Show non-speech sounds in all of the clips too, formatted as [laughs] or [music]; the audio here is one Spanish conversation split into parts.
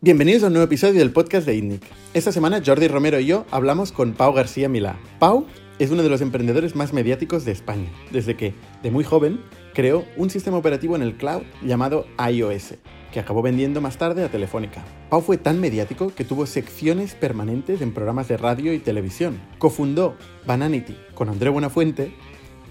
Bienvenidos a un nuevo episodio del podcast de ITNIC. Esta semana Jordi Romero y yo hablamos con Pau García Milá. Pau es uno de los emprendedores más mediáticos de España, desde que, de muy joven, creó un sistema operativo en el cloud llamado iOS, que acabó vendiendo más tarde a Telefónica. Pau fue tan mediático que tuvo secciones permanentes en programas de radio y televisión. Cofundó Bananity con André Buenafuente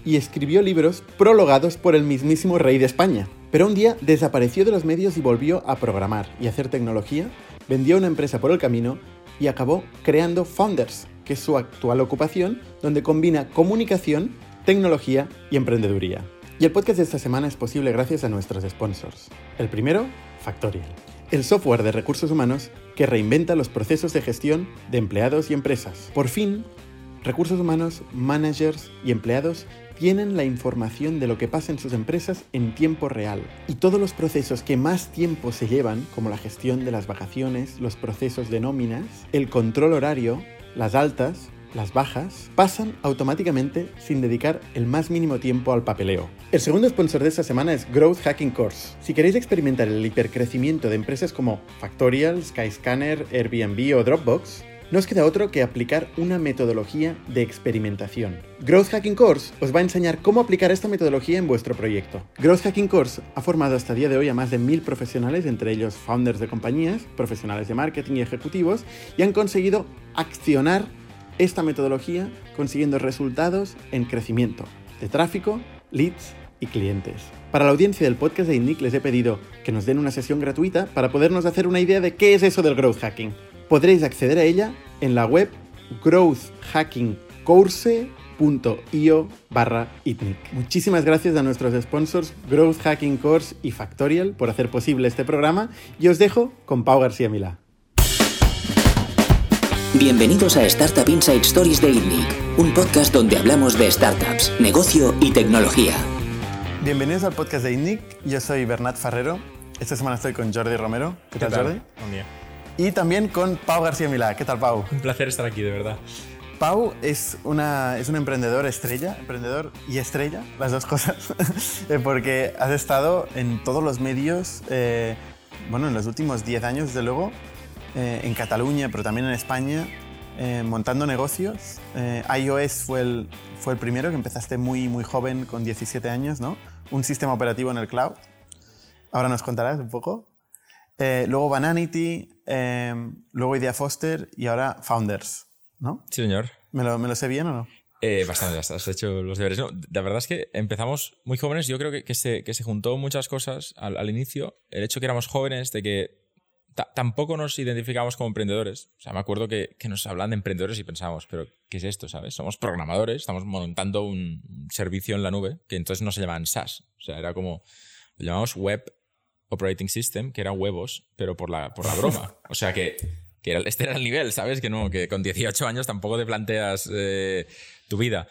y escribió libros prologados por el mismísimo rey de España. Pero un día desapareció de los medios y volvió a programar y hacer tecnología, vendió una empresa por el camino y acabó creando Founders, que es su actual ocupación, donde combina comunicación, tecnología y emprendeduría. Y el podcast de esta semana es posible gracias a nuestros sponsors. El primero, Factorial, el software de recursos humanos que reinventa los procesos de gestión de empleados y empresas. Por fin, recursos humanos, managers y empleados tienen la información de lo que pasa en sus empresas en tiempo real. Y todos los procesos que más tiempo se llevan, como la gestión de las vacaciones, los procesos de nóminas, el control horario, las altas, las bajas, pasan automáticamente sin dedicar el más mínimo tiempo al papeleo. El segundo sponsor de esta semana es Growth Hacking Course. Si queréis experimentar el hipercrecimiento de empresas como Factorial, Skyscanner, Airbnb o Dropbox, no os queda otro que aplicar una metodología de experimentación. Growth Hacking Course os va a enseñar cómo aplicar esta metodología en vuestro proyecto. Growth Hacking Course ha formado hasta el día de hoy a más de mil profesionales, entre ellos founders de compañías, profesionales de marketing y ejecutivos, y han conseguido accionar esta metodología consiguiendo resultados en crecimiento de tráfico, leads y clientes. Para la audiencia del podcast de INNIC les he pedido que nos den una sesión gratuita para podernos hacer una idea de qué es eso del growth hacking podréis acceder a ella en la web growthhackingcourse.io barra itnic. Muchísimas gracias a nuestros sponsors Growth Hacking Course y Factorial por hacer posible este programa y os dejo con Pau García Milá. Bienvenidos a Startup Inside Stories de ITNIC, un podcast donde hablamos de startups, negocio y tecnología. Bienvenidos al podcast de ITNIC, yo soy Bernat Ferrero. Esta semana estoy con Jordi Romero. ¿Qué, tal, Jordi? Buen día y también con Pau García Milá. ¿Qué tal, Pau? Un placer estar aquí, de verdad. Pau es, una, es un emprendedor estrella, emprendedor y estrella, las dos cosas, [laughs] eh, porque has estado en todos los medios, eh, bueno, en los últimos 10 años, desde luego, eh, en Cataluña, pero también en España, montando negocios. iOS fue el, fue el primero, que empezaste muy, muy joven, con 17 años, ¿no? Un sistema operativo en el cloud. Ahora nos contarás un poco. luego Bananity, Em, luego Idea Foster y ahora Founders, ¿no? Sí, señor. ¿Me lo, ¿me lo sé bien o no? Eh, bastante, ya has hecho los deberes. No, la verdad es que empezamos muy jóvenes. Yo creo que, que, se, que se, juntó muchas cosas al, al, inicio. El hecho que éramos jóvenes, de que tampoco nos identificábamos como emprendedores. O sea, me acuerdo que, que, nos hablan de emprendedores y pensábamos, pero ¿qué es esto? ¿Sabes? Somos programadores, estamos montando un servicio en la nube, que entonces no se llamaban SaaS. O sea, era como, lo llamamos Web operating system, que eran huevos, pero por la, por la broma. O sea que, que era, este era el nivel, ¿sabes? Que no, que con 18 años tampoco te planteas eh, tu vida.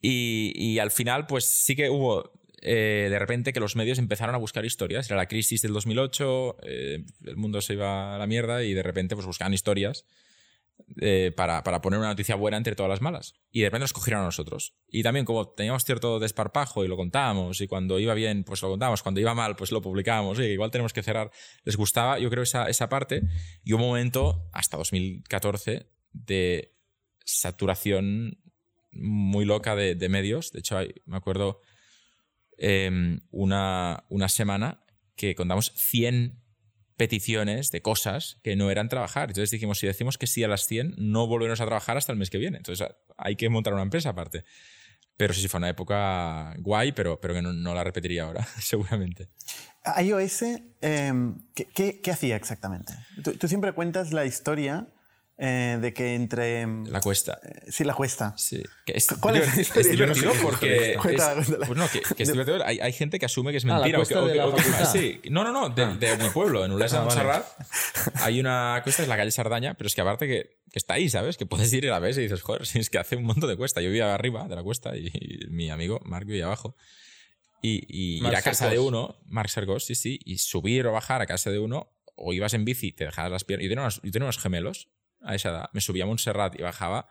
Y, y, al final, pues sí que hubo eh, de repente que los medios empezaron a buscar historias. Era la crisis del 2008, eh, el mundo se iba a la mierda y de repente pues buscaban historias eh, para, para, poner una noticia buena entre todas las malas. Y de repente nos cogieron a nosotros. Y también como teníamos cierto desparpajo y lo contábamos, y cuando iba bien, pues lo contábamos, cuando iba mal, pues lo publicábamos, y igual tenemos que cerrar. Les gustaba, yo creo, esa, esa parte. Y un momento, hasta 2014, de saturación muy loca de, medios. De hecho, me acuerdo eh, una, una semana que contamos 100 peticiones de cosas que no eran trabajar. Entonces dijimos, si decimos que sí a las 100, no volveremos a trabajar hasta el mes que viene. Entonces hay que montar una empresa aparte. Pero sí, sí fue una época guay, pero, pero que no, la repetiría ahora, [laughs] seguramente. iOS, em, ¿qué, qué, hacía exactamente? tú, siempre cuentas la historia eh, de que entre... La cuesta. Eh, sí, la cuesta. Sí. es, ¿Cuál es, [laughs] es divertido porque... pues no, que, es divertido. Hay, hay, gente que asume que es ah, mentira. sí. No, no, no, de, ah. mi pueblo, en Ulesa ah, hay una cuesta, es la calle Sardaña, pero es que aparte que, que está ahí, ¿sabes? Que puedes ir y la ves y dices, joder, [laughs] es que hace un montón de cuesta. Yo vivía arriba de la cuesta y, mi amigo Mark vivía abajo. Y, y ir a casa de uno, Mark Sergos, sí, sí, y subir o bajar a casa de uno, o ibas en bici, te dejabas las piernas. Yo tenía unos gemelos a esa edad. Me subía a Montserrat y bajaba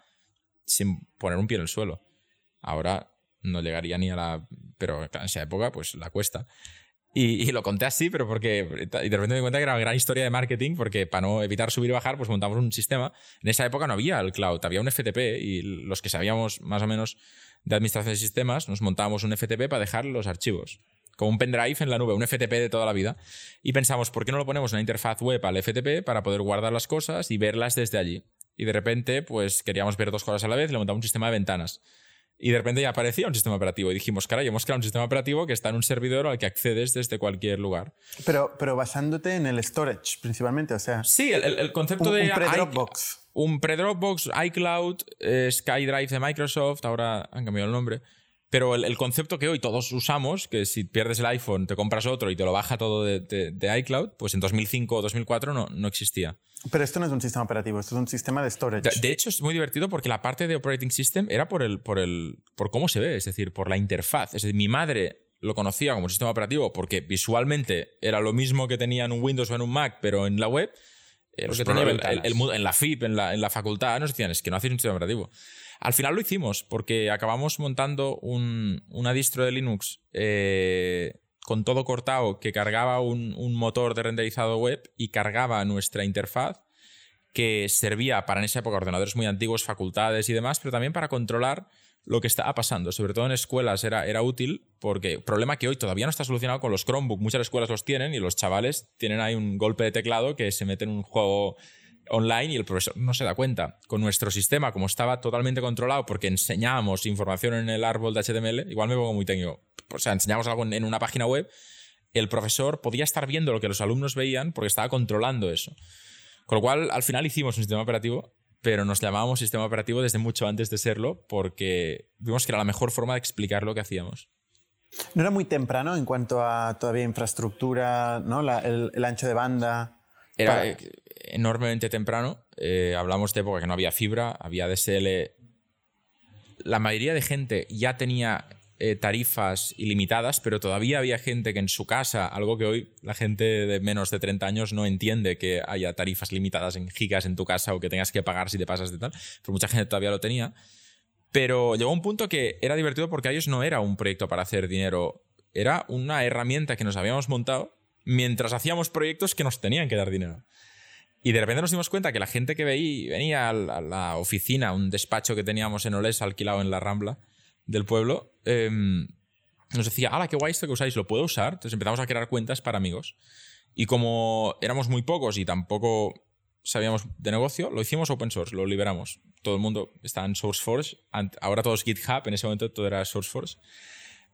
sin poner un pie en el suelo. Ahora no llegaría ni a la... Pero en esa época, pues la cuesta. Y, lo conté así, pero porque. Y de repente me di cuenta que era una gran historia de marketing, porque para no evitar subir y bajar, pues montamos un sistema. En esa época no había el cloud, había un FTP y los que sabíamos más o menos de administración de sistemas, nos montábamos un FTP para dejar los archivos. Como un pendrive en la nube, un FTP de toda la vida. Y pensamos, ¿por qué no lo ponemos en una interfaz web al FTP para poder guardar las cosas y verlas desde allí? Y de repente, pues queríamos ver dos cosas a la vez le montamos un sistema de ventanas. Y de repente ya aparecía un sistema operativo y dijimos, caray, hemos creado un sistema operativo que está en un servidor al que accedes desde cualquier lugar. Pero, pero basándote en el storage principalmente, o sea... Sí, el, concepto de... Un pre-Dropbox. Un pre-Dropbox, iCloud, eh, SkyDrive de Microsoft, ahora han cambiado el nombre. Pero el, concepto que hoy todos usamos, que si pierdes el iPhone te compras otro y te lo baja todo de, iCloud, pues en 2005 o 2004 no, no existía. Pero esto no es un sistema operativo, esto es un sistema de storage. De, hecho, es muy divertido porque la parte de operating system era por, el, por, el, por cómo se ve, es decir, por la interfaz. Es decir, mi madre lo conocía como sistema operativo porque visualmente era lo mismo que tenía en un Windows o en un Mac, pero en la web. Eh, en la FIP, en la, en la facultad, nos decían, es que no hacéis un sistema operativo. Al final lo hicimos porque acabamos montando un, una distro de Linux eh, con todo cortado que cargaba un, un, motor de renderizado web y cargaba nuestra interfaz que servía para en esa época ordenadores muy antiguos, facultades y demás, pero también para controlar lo que estaba pasando. Sobre todo en escuelas era, era útil porque problema que hoy todavía no está solucionado con los Chromebook. Muchas escuelas los tienen y los chavales tienen ahí un golpe de teclado que se mete en un juego online y el profesor no se da cuenta. Con nuestro sistema, como estaba totalmente controlado porque enseñábamos información en el árbol de HTML, igual me pongo muy técnico, o sea, enseñamos algo en una página web, el profesor podía estar viendo lo que los alumnos veían porque estaba controlando eso. Con lo cual, al final hicimos un sistema operativo, pero nos llamábamos sistema operativo desde mucho antes de serlo porque vimos que era la mejor forma de explicar lo que hacíamos. ¿No era muy temprano en cuanto a todavía infraestructura, ¿no? el, ancho de banda? Era, enormemente temprano. Eh, hablamos de época que no había fibra, había DSL. La mayoría de gente ya tenía eh, tarifas ilimitadas, pero todavía había gente que en su casa, algo que hoy la gente de menos de 30 años no entiende que haya tarifas limitadas en gigas en tu casa o que tengas que pagar si te pasas de tal, pero mucha gente todavía lo tenía. Pero llegó un punto que era divertido porque a ellos no era un proyecto para hacer dinero, era una herramienta que nos habíamos montado mientras hacíamos proyectos que nos tenían que dar dinero. Y de repente nos dimos cuenta que la gente que veía, venía a la oficina, un despacho que teníamos en Oles alquilado en la Rambla del pueblo, em, nos decía, ¡hala, qué guay esto que usáis! ¿Lo puedo usar? Entonces empezamos a crear cuentas para amigos. Y como éramos muy pocos y tampoco sabíamos de negocio, lo hicimos open source, lo liberamos. Todo el mundo está en SourceForge, ahora todo es GitHub, en ese momento todo era SourceForge.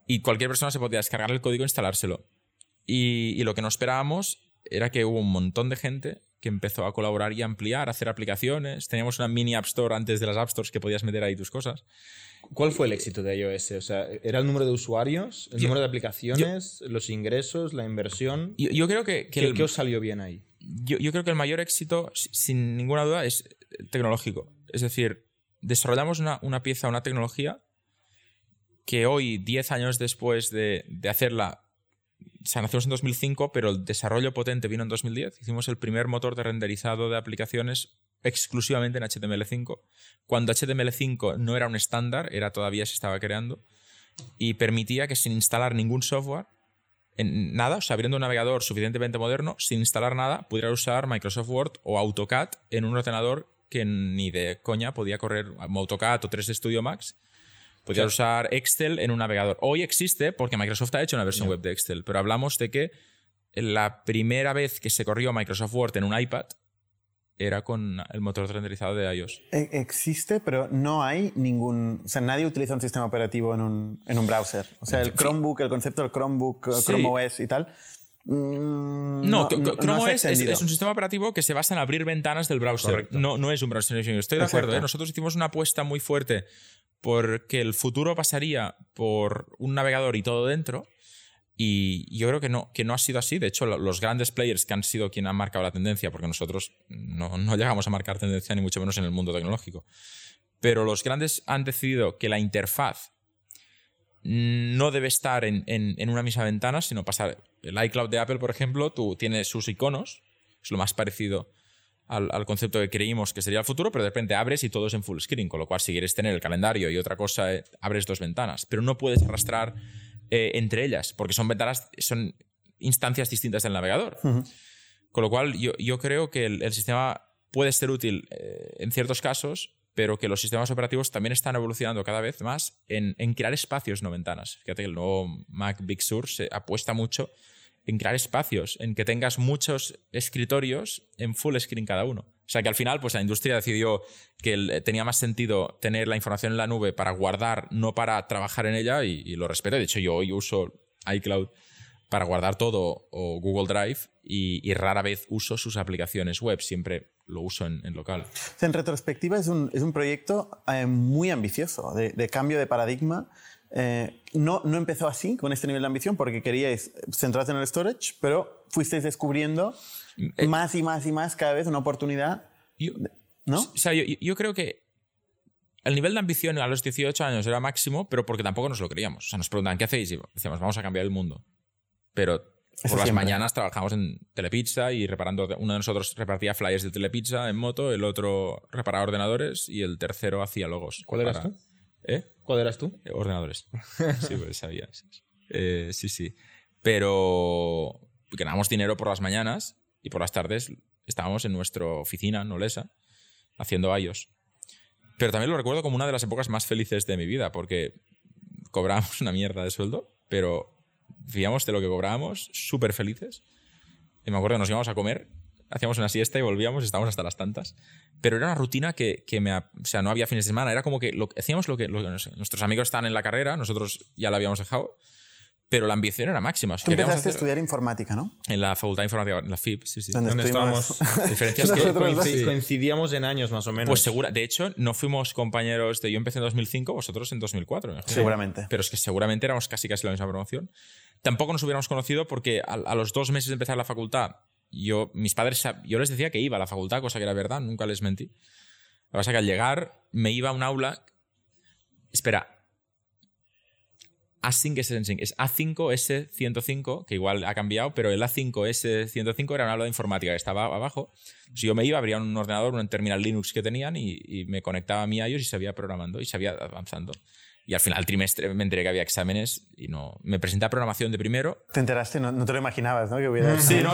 Y cualquier persona se podía descargar el código e instalárselo. Y lo que no esperábamos era que hubo un montón de gente que empezó a colaborar y ampliar, a hacer aplicaciones. Teníamos una mini App Store antes de las App Stores que podías meter ahí tus cosas. ¿Cuál fue el éxito de iOS? O sea, ¿era el número de usuarios, el número de aplicaciones, los ingresos, la inversión? Yo, creo que... ¿Qué, ¿Qué, os salió bien ahí? Yo, creo que el mayor éxito, sin ninguna duda, es tecnológico. Es decir, desarrollamos una, una pieza, una tecnología que hoy, 10 años después de, de hacerla, se nació en 2005, pero el desarrollo potente vino en 2010. Hicimos el primer motor de renderizado de aplicaciones exclusivamente en HTML5, cuando HTML5 no era un estándar, era todavía se estaba creando, y permitía que sin instalar ningún software, nada, o sea, abriendo un navegador suficientemente moderno, sin instalar nada, pudiera usar Microsoft Word o AutoCAD en un ordenador que ni de coña podía correr AutoCAD o 3D Studio Max Podrías usar Excel en un navegador. Hoy existe porque Microsoft ha hecho una versión web de Excel, pero hablamos de que la primera vez que se corrió Microsoft Word en un iPad era con el motor renderizado de iOS. E, existe, pero no hay ningún... O sea, nadie utiliza un sistema operativo en un, en un browser. O sea, el Chromebook, el concepto del Chromebook, Chrome OS y tal. Mm, no, Chrome OS es, un sistema operativo que se basa en abrir ventanas del browser. No, no es un browser. Estoy de acuerdo. ¿eh? Nosotros hicimos una apuesta muy fuerte porque el futuro pasaría por un navegador y todo dentro. Y yo creo que no, que no ha sido así. De hecho, los grandes players que han sido quienes han marcado la tendencia, porque nosotros no, llegamos a marcar tendencia ni mucho menos en el mundo tecnológico, pero los grandes han decidido que la interfaz no debe estar en, en, una misma ventana, sino pasar. El iCloud de Apple, por ejemplo, tú tienes sus iconos, es lo más parecido al, concepto que creímos que sería el futuro, pero de repente abres y todo es en full screen, con lo cual si quieres tener el calendario y otra cosa, eh, abres dos ventanas, pero no puedes arrastrar eh, entre ellas, porque son ventanas, son instancias distintas del navegador. Con lo cual, yo, yo creo que el, el sistema puede ser útil eh, en ciertos casos, pero que los sistemas operativos también están evolucionando cada vez más en, en crear espacios, no ventanas. Fíjate que el nuevo Mac Big Sur se apuesta mucho en crear espacios, en que tengas muchos escritorios en full screen cada uno. O sea que al final, pues la industria decidió que el- tenía más sentido tener la información en la nube para guardar, no para trabajar en ella, y, lo respeto. De hecho, yo hoy uso iCloud para guardar todo o Google Drive y, rara vez uso sus aplicaciones web, siempre lo uso en, local. En retrospectiva es un, es un proyecto eh, muy ambicioso de cambio de paradigma. Eh, no, no empezó así, con este nivel de ambición, porque queríais centrarse en el storage, pero fuisteis descubriendo más y más y más cada vez una oportunidad, Yo- ¿no? O sea, yo, yo creo que el nivel de ambición a los 18 años era máximo, pero porque tampoco nos lo creíamos. O sea, nos preguntaban, ¿qué hacéis? Y decíamos, vamos a cambiar el mundo. Pero Eso por las siempre. mañanas trabajamos en Telepizza y reparando. Uno de nosotros repartía flyers de Telepizza en moto, el otro reparaba ordenadores y el tercero hacía logos. ¿Cuál eras para- tú? ¿Eh? ¿Cuál eras tú? Eh, Ordenadores. [laughs] Sí, pues sabía. sí, sí. Eh, sí, sí. Pero ganábamos dinero por las mañanas y por las tardes estábamos en nuestra oficina, en Olesa, haciendo iOS. Pero también lo recuerdo como una de las épocas más felices de mi vida, porque cobrábamos [laughs] una mierda de sueldo, pero vivíamos de lo que cobrábamos, súper felices. Y me acuerdo que nos íbamos a comer, hacíamos una siesta y volvíamos, estábamos hasta las tantas. Pero era una rutina que, que me... O sea, no había fines de semana, era como que lo, hacíamos lo que, lo que- no sé, nuestros amigos estaban en la carrera, nosotros ya la habíamos dejado, pero la ambición era máxima. O sea, Tú empezaste a hacer- estudiar informática, ¿no? en la facultad de informática, en la FIP, sí, sí. Donde ¿Dónde estuvimos- estábamos? [laughs] La diferencia es que Nosotros dos. Coinci- Coincidíamos en años más o menos. Pues segura, de hecho, no fuimos compañeros de yo empecé en 2005, vosotros en 2004. me imagino. Seguramente. Pero es que seguramente éramos casi casi la misma promoción. Tampoco nos hubiéramos conocido porque a, a los dos meses de empezar la facultad, yo, mis padres, yo les decía que iba a la facultad, cosa que era verdad, nunca les mentí. Lo que pasa es que al llegar me iba a un aula. Espera. Async es Async. Es A5S105, que igual ha cambiado, pero el A5S105 era un aula de informática que estaba abajo. Si yo me iba, abría un ordenador, un terminal Linux que tenían y, y me conectaba a mi iOS y seguía programando y seguía avanzando. Y al final del trimestre me enteré que había exámenes y no. Me presenté a programación de primero. Te enteraste, no, no te lo imaginabas, ¿no? Que hubiera... Sí, no,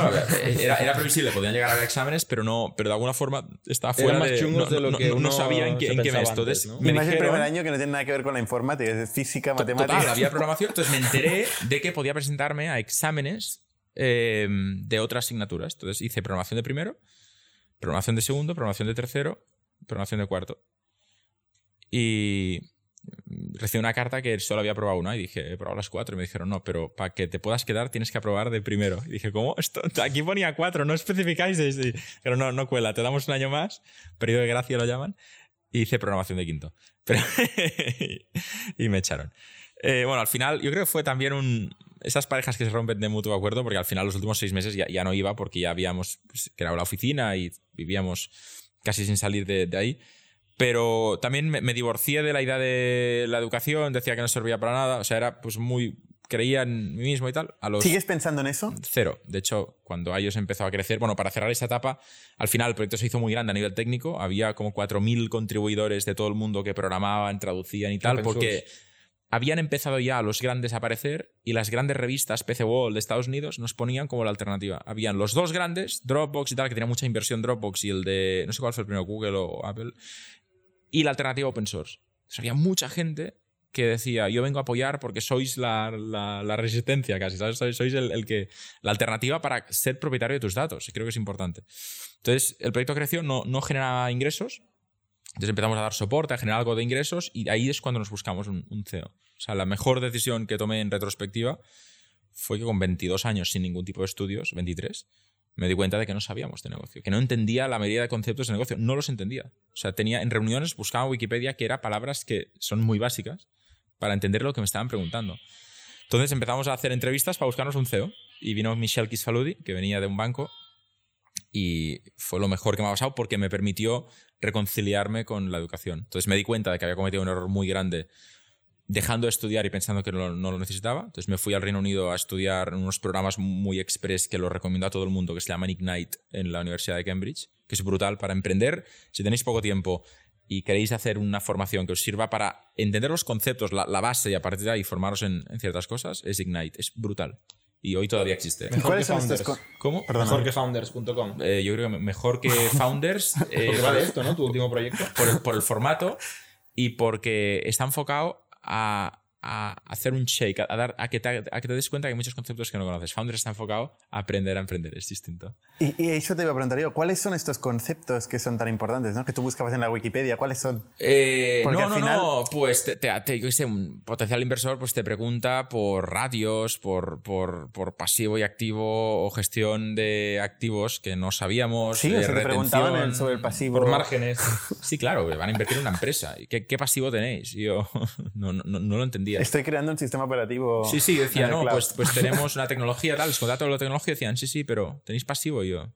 era, era previsible, podían llegar a haber exámenes, pero no, pero de alguna forma estaba fuera más de, chungos no, de lo no- que no- no uno sabía en qué, en qué mes. Entonces, me Y más el primer año que no tiene nada que ver con la informática, es física, matemática. Total, había [laughs] programación. Entonces me enteré de que podía presentarme a exámenes eh, de otras asignaturas. Entonces hice programación de primero, programación de segundo, programación de tercero, programación de cuarto. Y recibí una carta que solo había aprobado una y dije, he probado las cuatro. Y me dijeron, no, pero para que te puedas quedar tienes que aprobar de primero. Y dije, ¿cómo? Esto, aquí ponía cuatro, no especificáis. Pero no, no cuela, te damos un año más, periodo de gracia lo llaman. Y hice programación de quinto. [laughs] Y me echaron. Eh, bueno, al final, yo creo que fue también. Esas parejas que se rompen de mutuo acuerdo, porque al final, los últimos seis meses ya, ya no iba porque ya habíamos pues, creado la oficina y vivíamos casi sin salir de ahí. Pero también me, me divorcié de la idea de la educación, decía que no servía para nada, o sea, era pues muy. creía en mí mismo y tal. A los ¿Sigues pensando en eso? cero. De hecho, cuando iOS empezó a crecer, bueno, para cerrar esa etapa, al final el proyecto se hizo muy grande a nivel técnico. Había como 4.000 contribuidores de todo el mundo que programaban, traducían y tal, porque habían empezado ya los grandes a aparecer y las grandes revistas PC World de Estados Unidos nos ponían como la alternativa. Habían los dos grandes, Dropbox y tal, que tenía mucha inversión Dropbox y el de, no sé cuál fue el primero, Google o Apple, y la alternativa open source. Había mucha gente que decía, yo vengo a apoyar porque sois la, la- la resistencia casi, ¿sabes? Sois, sois el, el que, la alternativa para ser propietario de tus datos, y creo que es importante. Entonces, el proyecto creció, no, no generaba ingresos, entonces empezamos a dar soporte, a generar algo de ingresos, y ahí es cuando nos buscamos un, un CEO. O sea, la mejor decisión que tomé en retrospectiva fue que con 22 años sin ningún tipo de estudios, 23, me di cuenta de que no sabíamos de negocio, que no entendía la mayoría de conceptos de negocio, no los entendía. O sea, tenía en reuniones buscaba Wikipedia que era palabras que son muy básicas para entender lo que me estaban preguntando. Entonces empezamos a hacer entrevistas para buscarnos un CEO y vino Michel Kisfaludi, que venía de un banco y fue lo mejor que me ha pasado porque me permitió reconciliarme con la educación. Entonces me di cuenta de que había cometido un error muy grande dejando de estudiar y pensando que no, no lo necesitaba. Entonces me fui al Reino Unido a estudiar unos programas muy express que los recomiendo a todo el mundo, que se llaman Ignite en la Universidad de Cambridge, que es brutal para emprender. Si tenéis poco tiempo y queréis hacer una formación que os sirva para entender los conceptos, la, la base y a partir de ahí formaros en, en ciertas cosas, es Ignite. Es brutal. y hoy todavía existe. Mejor ¿Cuáles que son estos Founders. ¿Cómo? Mejor que founders.com. Eh, yo creo que mejor que [laughs] Founders eh, Porque va de esto, ¿no? Tu último proyecto. por, el, por el formato y porque está enfocado a, a hacer un shake, a, dar, a, que te, a que te des cuenta que hay muchos conceptos que no conoces. Founders está enfocado a aprender a emprender, es distinto. Y, y eso te iba a preguntar yo, ¿cuáles son estos conceptos que son tan importantes, ¿no? que tú buscabas en la Wikipedia? ¿Cuáles son? Eh, Porque no, al no, final- no, pues te, te- yo sé, un potencial inversor pues te pregunta por radios, por, por, por pasivo y activo o gestión de activos que no sabíamos. Sí, de o sea, te preguntaban sobre el pasivo. Por márgenes. Sí, claro, van a invertir en una empresa. ¿Y ¿Qué, qué pasivo tenéis? Yo [laughs] no, no, no lo entendía. Estoy creando un sistema operativo. Sí, sí, decía, no, cloud". pues, pues [laughs] tenemos una tecnología tal, les contaba toda la tecnología decían, sí, sí, pero ¿tenéis pasivo? Y yo,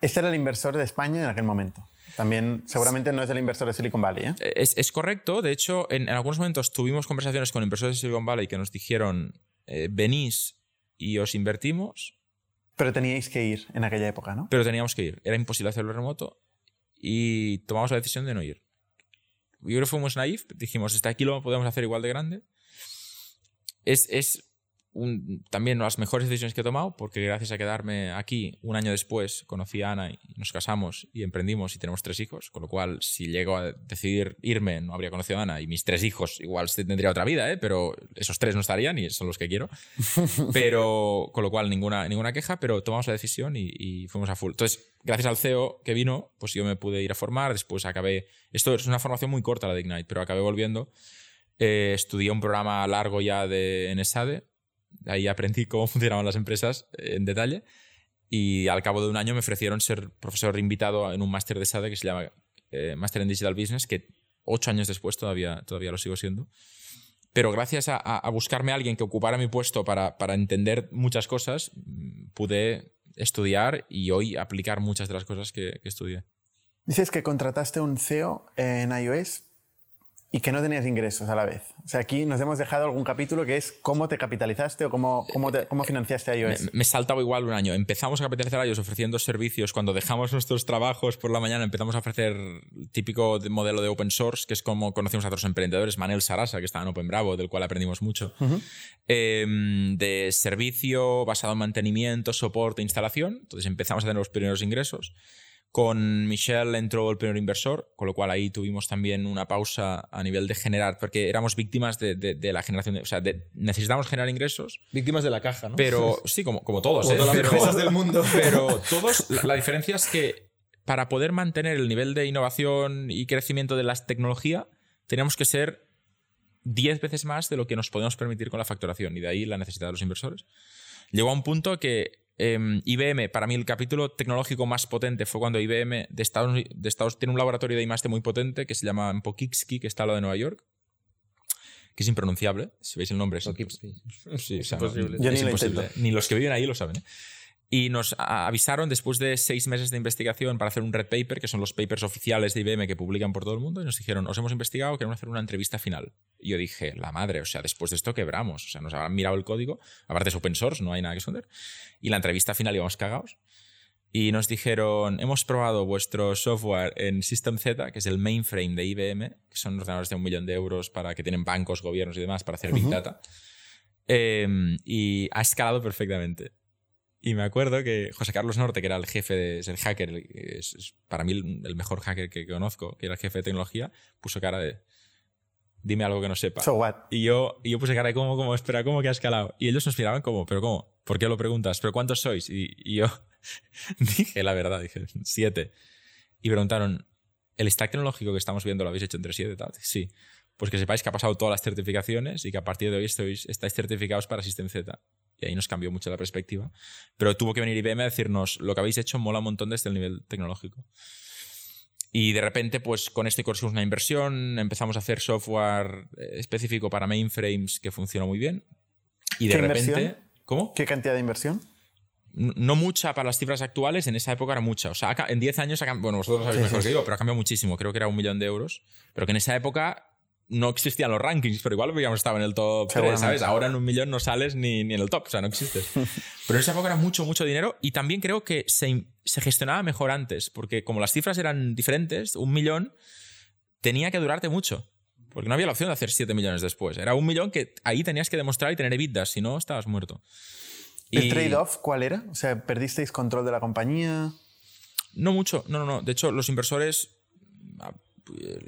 Este era el inversor de España en aquel momento. También, seguramente no es el inversor de Silicon Valley, ¿eh? Es, es correcto. De hecho, en, en algunos momentos tuvimos conversaciones con inversores de Silicon Valley que nos dijeron, eh, venís y os invertimos, Pero teníais que ir en aquella época, ¿no? pero teníamos que ir. Era imposible hacerlo remoto y tomamos la decisión de no ir. Yo creo que fuimos naif, dijimos, este aquí lo podemos hacer igual de grande. Es, es un- también las mejores decisiones que he tomado, porque gracias a quedarme aquí un año después, conocí a Ana y nos casamos y emprendimos y tenemos tres hijos, con lo cual si llego a decidir irme no habría conocido a Ana y mis tres hijos igual tendría otra vida, ¿eh? pero esos tres no estarían y son los que quiero. [laughs] Pero con lo cual ninguna, ninguna queja, pero tomamos la decisión y, y fuimos a full. Entonces, gracias al CEO que vino, pues yo me pude ir a formar, después acabé, esto es una formación muy corta la de Ignite, pero acabé volviendo. Eh, estudié un programa largo ya de, en ESADE, ahí aprendí cómo [laughs] funcionaban las empresas eh, en detalle y al cabo de un año me ofrecieron ser profesor invitado en un máster de ESADE que se llama eh, Máster en Digital Business, que ocho años después todavía, todavía lo sigo siendo. Pero gracias a, buscarme a alguien que ocupara mi puesto para, para entender muchas cosas, mm, pude estudiar y hoy aplicar muchas de las cosas que estudié. Dices que contrataste un CEO en iOS y que no tenías ingresos a la vez. O sea, aquí nos hemos dejado algún capítulo que es cómo te capitalizaste o cómo, cómo, te- cómo financiaste Me, iOS. me saltaba igual un año. Empezamos a capitalizar a ellos ofreciendo servicios. Cuando dejamos nuestros trabajos por la mañana, empezamos a ofrecer el típico de- modelo de open source, que es como conocemos a otros emprendedores. Manel Sarasa, que estaba en Open Bravo, del cual aprendimos mucho. Eh, de servicio basado en mantenimiento, soporte, instalación. Entonces empezamos a tener los primeros ingresos. Con Michelle entró el primer inversor, con lo cual ahí tuvimos también una pausa a nivel de generar, porque éramos víctimas de, de- de la generación de. O sea, necesitábamos generar ingresos, Víctimas de la caja, ¿no? pero [laughs] sí, como, como todos. Como ¿eh? todas las Pero- empresas del mundo. [laughs] pero todos, la, la diferencia es que para poder mantener el nivel de innovación y crecimiento de la tecnología, teníamos que ser 10 veces más de lo que nos podemos permitir con la facturación y de ahí la necesidad de los inversores. Llegó a un punto que em, IBM, para mí el capítulo tecnológico más potente fue cuando IBM de Estados, de Estados tiene un laboratorio de I+D muy potente que se llama Poughkeepsie, que está al lado de Nueva York, que es impronunciable, si veis el nombre. Es. Sí, o sea, no- imposible. Yo es ni lo imposible. intento. Ni los que viven ahí lo saben. ¿eh? Y nos avisaron después de seis meses de investigación para hacer un red paper, que son los papers oficiales de IBM que publican por todo el mundo, y nos dijeron, os hemos investigado, queremos hacer una entrevista final. Y yo dije, la madre, o sea, después de esto quebramos. O sea, nos habrán mirado el código, aparte es open source, no hay nada que esconder. Y la entrevista final íbamos cagados. Y nos dijeron, hemos probado vuestro software en System Z, que es el mainframe de IBM, que son ordenadores de un millón de euros para que tienen bancos, gobiernos y demás para hacer Big Data. Eh, y ha escalado perfectamente. Y me acuerdo que José Carlos Norte, que era el jefe, de, es el hacker, es, es para mí el, el mejor hacker que conozco, que era el jefe de tecnología, puso cara de, dime algo que no sepa. So what? Y yo, y yo puse cara de cómo, cómo, espera, cómo que ha escalado. Y ellos nos miraban como, pero cómo, ¿por qué lo preguntas? ¿Pero cuántos sois? Y, y yo [laughs] dije la verdad, dije siete. Y preguntaron, ¿el stack tecnológico que estamos viendo lo habéis hecho entre siete tal? Sí. Pues que sepáis que ha pasado todas las certificaciones y que a partir de hoy estáis, estáis certificados para System Z. Y ahí nos cambió mucho la perspectiva. Pero tuvo que venir IBM a decirnos, lo que habéis hecho mola un montón desde el nivel tecnológico. Y de repente, pues con esto conseguimos una inversión, empezamos a hacer software eh, específico para mainframes que funcionó muy bien. Y de ¿Qué repente... inversión? ¿Cómo? ¿Qué cantidad de inversión? No mucha para las cifras actuales, en esa época era mucha. O sea, en 10 años, bueno, vosotros lo sabéis mejor que yo, pero ha cambiado muchísimo. Creo que era un millón de euros. Pero que en esa época no existían los rankings, pero igual habíamos estado en el top 3, Seguramente. ¿sabes? Ahora en un millón no sales ni, ni en el top, o sea, no existes. [laughs] Pero en esa época era mucho, mucho dinero y también creo que se, se gestionaba mejor antes, porque como las cifras eran diferentes, un millón tenía que durarte mucho. Porque no había la opción de hacer 7 millones después. Era un millón que ahí tenías que demostrar y tener EBITDA, si no, estabas muerto. ¿El Y- trade-off cuál era? O sea, ¿perdisteis control de la compañía? No mucho, no, no, no. De hecho, los inversores,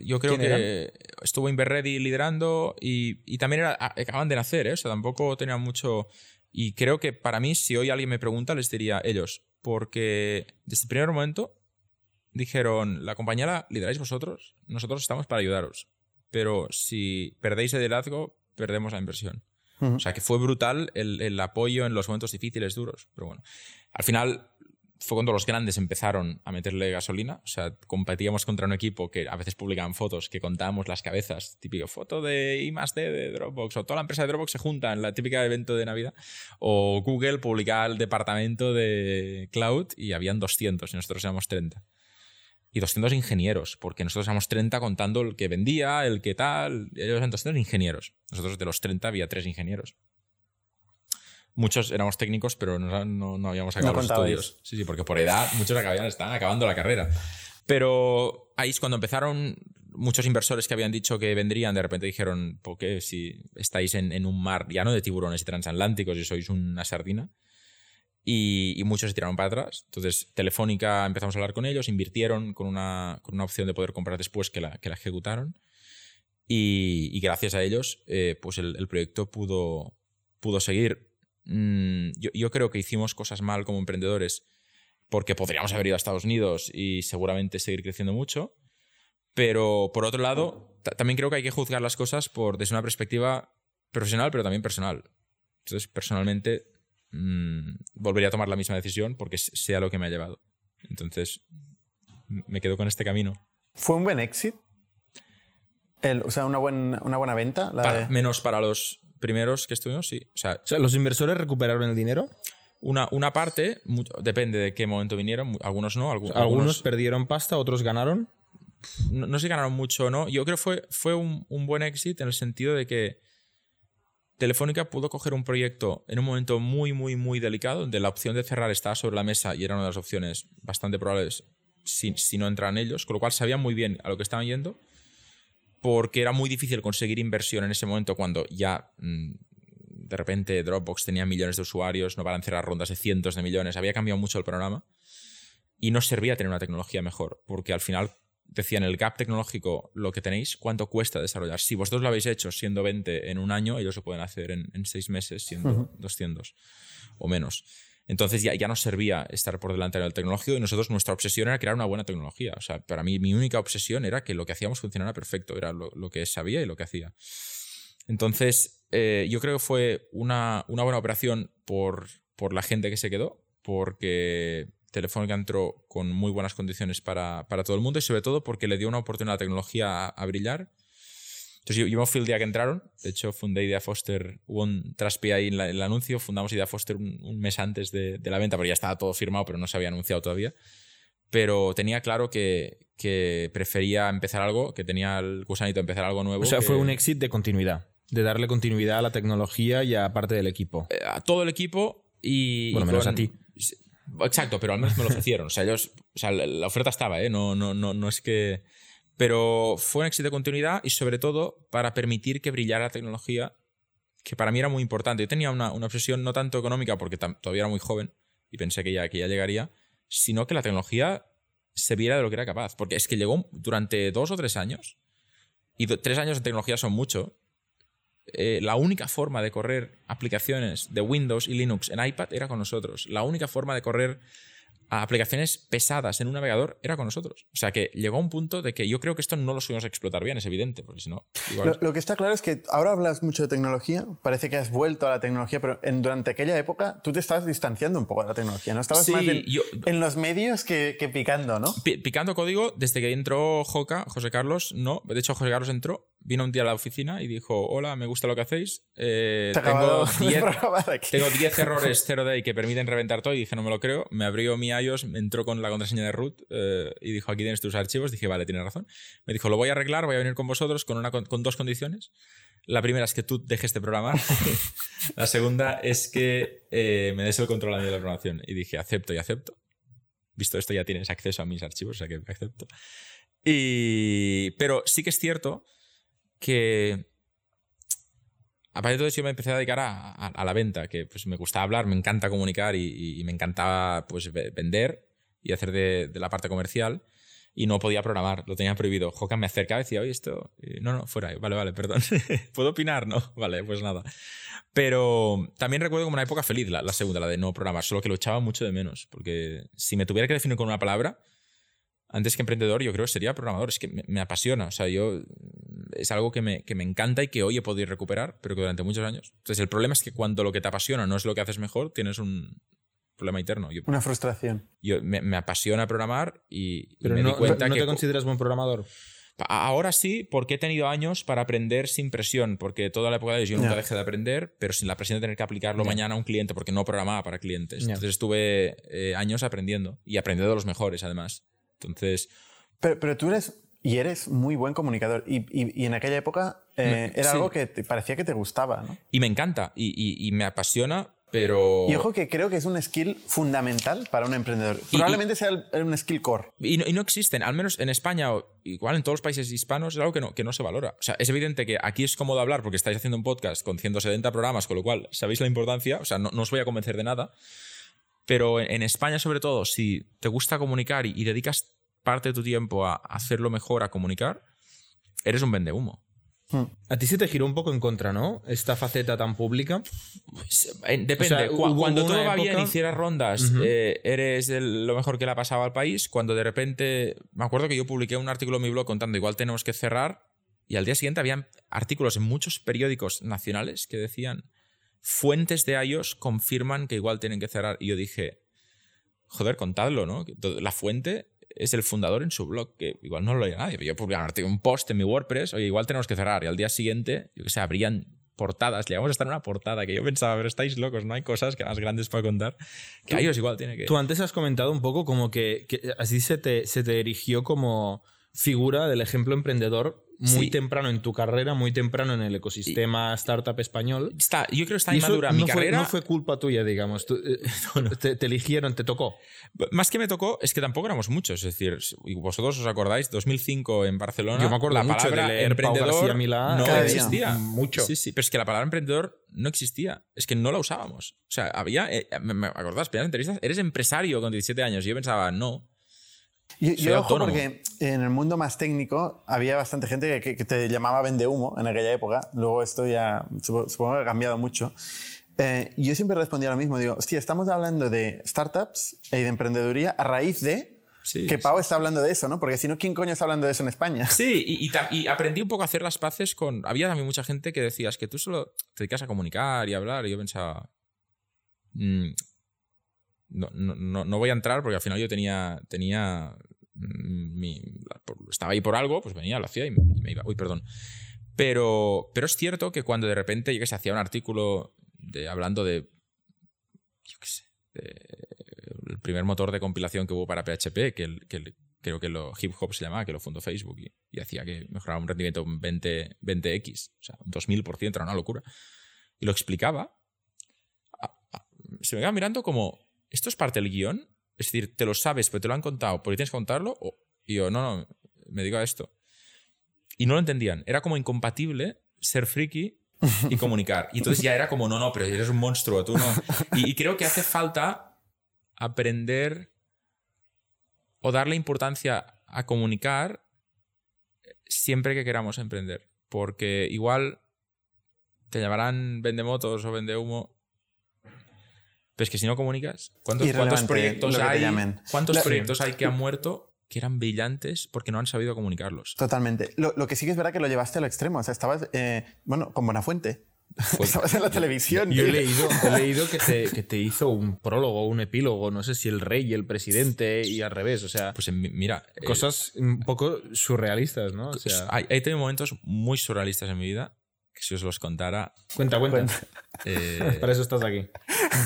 yo creo ¿Quién que estuvo Inverready liderando y, y también era, acaban de nacer, ¿eh? o sea, tampoco tenían mucho... Y creo que para mí, si hoy alguien me pregunta, les diría ellos, porque desde el primer momento dijeron, la compañía la lideráis vosotros, nosotros estamos para ayudaros, pero si perdéis el liderazgo, perdemos la inversión. Ujú. O sea, que fue brutal el, el apoyo en los momentos difíciles, duros. Pero bueno, al final fue cuando los grandes empezaron a meterle gasolina. O sea, competíamos contra un equipo que a veces publicaban fotos que contábamos las cabezas. Típico foto de I D de Dropbox. O toda la empresa de Dropbox se junta en la típica evento de Navidad. O Google publicaba el departamento de Cloud y habían 200 y nosotros éramos 30. Y 200 ingenieros, porque nosotros éramos 30 contando el que vendía, el que tal. Ellos eran 200 ingenieros. Nosotros de los 30 había 3 ingenieros. Muchos éramos técnicos, pero no, no- no habíamos acabado No los estudios. Sí, sí, porque por edad muchos acababan, estaban acabando la carrera. Pero ahí es cuando empezaron muchos inversores que habían dicho que vendrían, de repente dijeron, ¿por qué si estáis en, en un mar ya no de tiburones y transatlánticos y sois una sardina? Y, y muchos se tiraron para atrás. Entonces, Telefónica empezamos a hablar con ellos, invirtieron con una, con una opción de poder comprar después que la, que la ejecutaron. Y, y gracias a ellos, eh, pues el, el proyecto pudo, pudo seguir. Mm, yo, yo creo que hicimos cosas mal como emprendedores porque podríamos haber ido a Estados Unidos y seguramente seguir creciendo mucho. Pero por otro lado, ta- también creo que hay que juzgar las cosas por, desde una perspectiva profesional, pero también personal. Entonces, personalmente, mm, volvería a tomar la misma decisión porque sea lo que me ha llevado. Entonces, me quedo con este camino. ¿Fue un buen exit? El- o sea, una, buen- una buena venta. la Para- de- menos para los primeros que estuvimos, sí. O sea, O sea, ¿los inversores recuperaron el dinero? una, una parte, mu- depende de qué momento vinieron, algunos no, algu- Algunos, algunos, perdieron pasta, otros ganaron. no, no sé si ganaron mucho o no. Yo creo que fue, fue un, un buen exit en el sentido de que Telefónica pudo coger un proyecto en un momento muy, muy, muy delicado, donde la opción de cerrar estaba sobre la mesa y era una de las opciones bastante probables si, si no entran ellos, con lo cual sabían muy bien a lo que estaban yendo, porque era muy difícil conseguir inversión en ese momento cuando ya mm, de repente Dropbox tenía millones de usuarios, no van a cerrar rondas de cientos de millones, había cambiado mucho el panorama y no servía tener una tecnología mejor, porque al final decían el gap tecnológico, lo que tenéis, cuánto cuesta desarrollar. Si vosotros lo habéis hecho siendo 20 en un año, ellos lo pueden hacer en, en seis meses siendo 200 o menos. Entonces ya, ya nos servía estar por delante del tecnológico y nosotros nuestra obsesión era crear una buena tecnología. O sea, para mí mi única obsesión era que lo que hacíamos funcionara perfecto, era lo, que sabía y lo que hacía. Entonces, eh, yo creo que fue una, una buena operación por, por la gente que se quedó, porque Telefónica entró con muy buenas condiciones para, para todo el mundo y sobre todo porque le dio una oportunidad a la tecnología a brillar. Entonces yo, yo me fui el día que entraron, de hecho fundé Idea Foster, hubo un traspié ahí en, la- en el anuncio, fundamos Idea Foster un, un mes antes de, de la venta, pero ya estaba todo firmado, pero no se había anunciado todavía. Pero tenía claro que, que prefería empezar algo, que tenía el gusanito de empezar algo nuevo. O sea, que- fue un exit de continuidad. De darle continuidad a la tecnología y a parte del equipo. eh, a todo el equipo y. Bueno, y menos con- a ti. Exacto, pero al menos me lo ofrecieron. O sea, ellos, o sea, la- la oferta estaba, ¿eh? No, no, no, no es que. Pero fue un éxito de continuidad y sobre todo para permitir que brillara la tecnología, que para mí era muy importante. Yo tenía una, una obsesión no tanto económica, porque todavía era muy joven y pensé que ya, que ya llegaría, sino que la tecnología se viera de lo que era capaz. Porque es que llegó durante dos o tres años, y tres años de tecnología son mucho, eh, la única forma de correr aplicaciones de Windows y Linux en iPad era con nosotros. La única forma de correr a aplicaciones pesadas en un navegador era con nosotros. O sea que llegó a un punto de que yo creo que esto no lo subimos a explotar bien, es evidente, porque si no. igual- Lo, lo que está claro es que ahora hablas mucho de tecnología, parece que has vuelto a la tecnología, pero en- durante aquella época tú te estabas distanciando un poco de la tecnología, ¿no? Estabas Sí, más en, yo- en los medios que, que picando, ¿no? Pi- Picando código, desde que entró Joca, José Carlos, no. De hecho, José Carlos entró, vino un día a la oficina y dijo: Hola, me gusta lo que hacéis. eh, Te tengo acabo [laughs] de 10 programar aquí. Tengo 10 [laughs] errores zero day que permiten reventar todo y dije, no me lo creo. Me abrió mi iOS, me entró con la contraseña de root eh, y dijo, aquí tienes tus archivos. Dije, vale, tienes razón. Me dijo, lo voy a arreglar, voy a venir con vosotros con, una, con dos condiciones. La primera es que tú dejes de programar. [laughs] la segunda es que eh, me des el control a mí de la programación. Y dije, acepto y acepto. Visto esto, ya tienes acceso a mis archivos, o sea que acepto. Y... Pero sí que es cierto que aparte de todo eso, yo me empecé a dedicar a, a- a la venta, que pues me gustaba hablar, me encanta comunicar y, y me encantaba pues ve- vender y hacer de, de la parte comercial. Y no podía programar, lo tenía prohibido. Jocan me acercaba y decía, oye, esto. y, no, no, fuera. Y, Vale, vale, perdón. [laughs] ¿Puedo opinar? No. [laughs] Vale, pues nada. Pero también recuerdo como una época feliz, la, la segunda, la de no programar, solo que lo echaba mucho de menos. Porque si me tuviera que definir con una palabra, antes que emprendedor, yo creo que sería programador. Es que me, me apasiona. O sea, yo. Es algo que me, que me encanta y que hoy he podido recuperar, pero que durante muchos años. Entonces, el problema es que cuando lo que te apasiona no es lo que haces mejor, tienes un problema interno. Yo, Una frustración. yo me, me apasiona programar y, y Pero me no, di cuenta no que te co- consideras buen programador. ahora sí, porque he tenido años para aprender sin presión, porque toda la época de yo nunca Ya. dejé de aprender, pero sin la presión de tener que aplicarlo mañana a un cliente, porque no programaba para clientes. Entonces estuve eh, años aprendiendo y aprendiendo de los mejores, además. Entonces, Pero, pero tú eres y eres muy buen comunicador. Y, y- y en aquella época eh, era sí. algo que te parecía que te gustaba, ¿no? y me encanta y, y- me apasiona, pero... Y ojo que creo que es un skill fundamental para un emprendedor. Probablemente sea el- un skill core. Y no, existen, al menos en España o igual en todos los países hispanos, es algo que no, que no se valora. O sea, es evidente que aquí es cómodo hablar porque estáis haciendo un podcast con 170 programas, con lo cual sabéis la importancia, o sea, no, no os voy a convencer de nada. Pero en, en España, sobre todo, si te gusta comunicar y, y dedicas parte de tu tiempo a hacerlo mejor, a comunicar, eres un vendehumo. A ti se te giró un poco en contra, ¿no? Esta faceta tan pública. Pues, eh, depende. O sea, Cu- hubo cuando todo va bien época- hicieras rondas, eh, eres el- lo mejor que le ha pasado al país. Cuando de repente. Me acuerdo que yo publiqué un artículo en mi blog contando igual tenemos que cerrar. Y al día siguiente habían artículos en muchos periódicos nacionales que decían fuentes de iOS confirman que igual tienen que cerrar. Y yo dije, joder, contadlo, ¿no? La fuente es el fundador en su blog, que igual no lo leía nadie. Pero yo publiqué un post en mi WordPress, oye, igual tenemos que cerrar. Y al día siguiente, yo que sé, abrían portadas, llegamos a estar en una portada que yo pensaba, pero estáis locos, no hay cosas que más grandes para contar. Que iOS igual tiene que... Tú antes has comentado un poco como que, que así se te, se te erigió como figura del ejemplo emprendedor muy Sí. temprano en tu carrera, muy temprano en el ecosistema startup español. Está, yo creo que está Y inmadura. no Mi fue, carrera... no fue culpa tuya, digamos. Tú, eh, [laughs] te, te eligieron, te tocó. Más que me tocó, es que tampoco éramos muchos. Es decir, y vosotros os acordáis, 2005 en Barcelona. Yo me acuerdo la mucho de palabra leer Pau emprendedor García Milá no existía. Mucho. Sí, sí, pero es que la palabra emprendedor no existía. Es que no la usábamos. O sea, había. eh, me, me acordás, primeras entrevistas, eres empresario con 17 años. Y yo pensaba, no. Yo, yo ojo porque en el mundo más técnico había bastante gente que, que- te llamaba vendehumo en aquella época. Luego esto ya supo- supongo que ha cambiado mucho. Eh, yo siempre respondía lo mismo. Digo, hostia, estamos hablando de startups y de emprendeduría a raíz de Sí, que sí. Pau está hablando de eso, ¿no? Porque si no, ¿quién coño está hablando de eso en España? Sí, y, y y aprendí un poco a hacer las paces con. Había también mucha gente que decía, es que tú solo te dedicas a comunicar y a hablar. Y yo pensaba. mm, no, no, no, voy a entrar porque al final yo tenía. tenía mm, estaba ahí por algo, pues venía, lo hacía y me, y me iba. Uy, perdón. Pero, pero es cierto que cuando de repente yo sé, hacía un artículo de, hablando de. Yo qué sé. el primer motor de compilación que hubo para PHP, que, el- que creo que lo hip hop se llamaba, que lo fundó Facebook y, hacía que mejoraba un rendimiento un 20, 20x, o sea, un 2000%, era una locura. Y lo explicaba. se me quedaba mirando como, ¿esto es parte del guion? Es decir, te lo sabes, pero te lo han contado porque tienes que contarlo. Y yo, no, no, me diga esto. Y no lo entendían. Era como incompatible ser friki y comunicar. Y entonces ya era como, no, no, pero eres un monstruo, tú no. Y, y creo que hace falta aprender o darle importancia a comunicar siempre que queramos emprender. Porque igual te llamarán vendemotos o vendehumo. Pero es que si no comunicas, ¿cuántos, proyectos hay? ¿Cuántos La- proyectos hay que han muerto que eran brillantes porque no han sabido comunicarlos? Totalmente. Lo, lo que sí que es verdad que lo llevaste al extremo. O sea, estabas, eh, bueno, con Buenafuente. Fue- [laughs] estabas en la televisión. Yo he leído, [laughs] he leído que, te, que te hizo un prólogo, un epílogo, no sé si el rey y el presidente y al revés. O sea, Pues en mi- mira, eh, cosas un poco surrealistas, ¿no? O pues sea, hay, he tenido momentos muy surrealistas en mi vida que si os los contara, cuenta, cuenta. Eh, [laughs] Para eso estás aquí.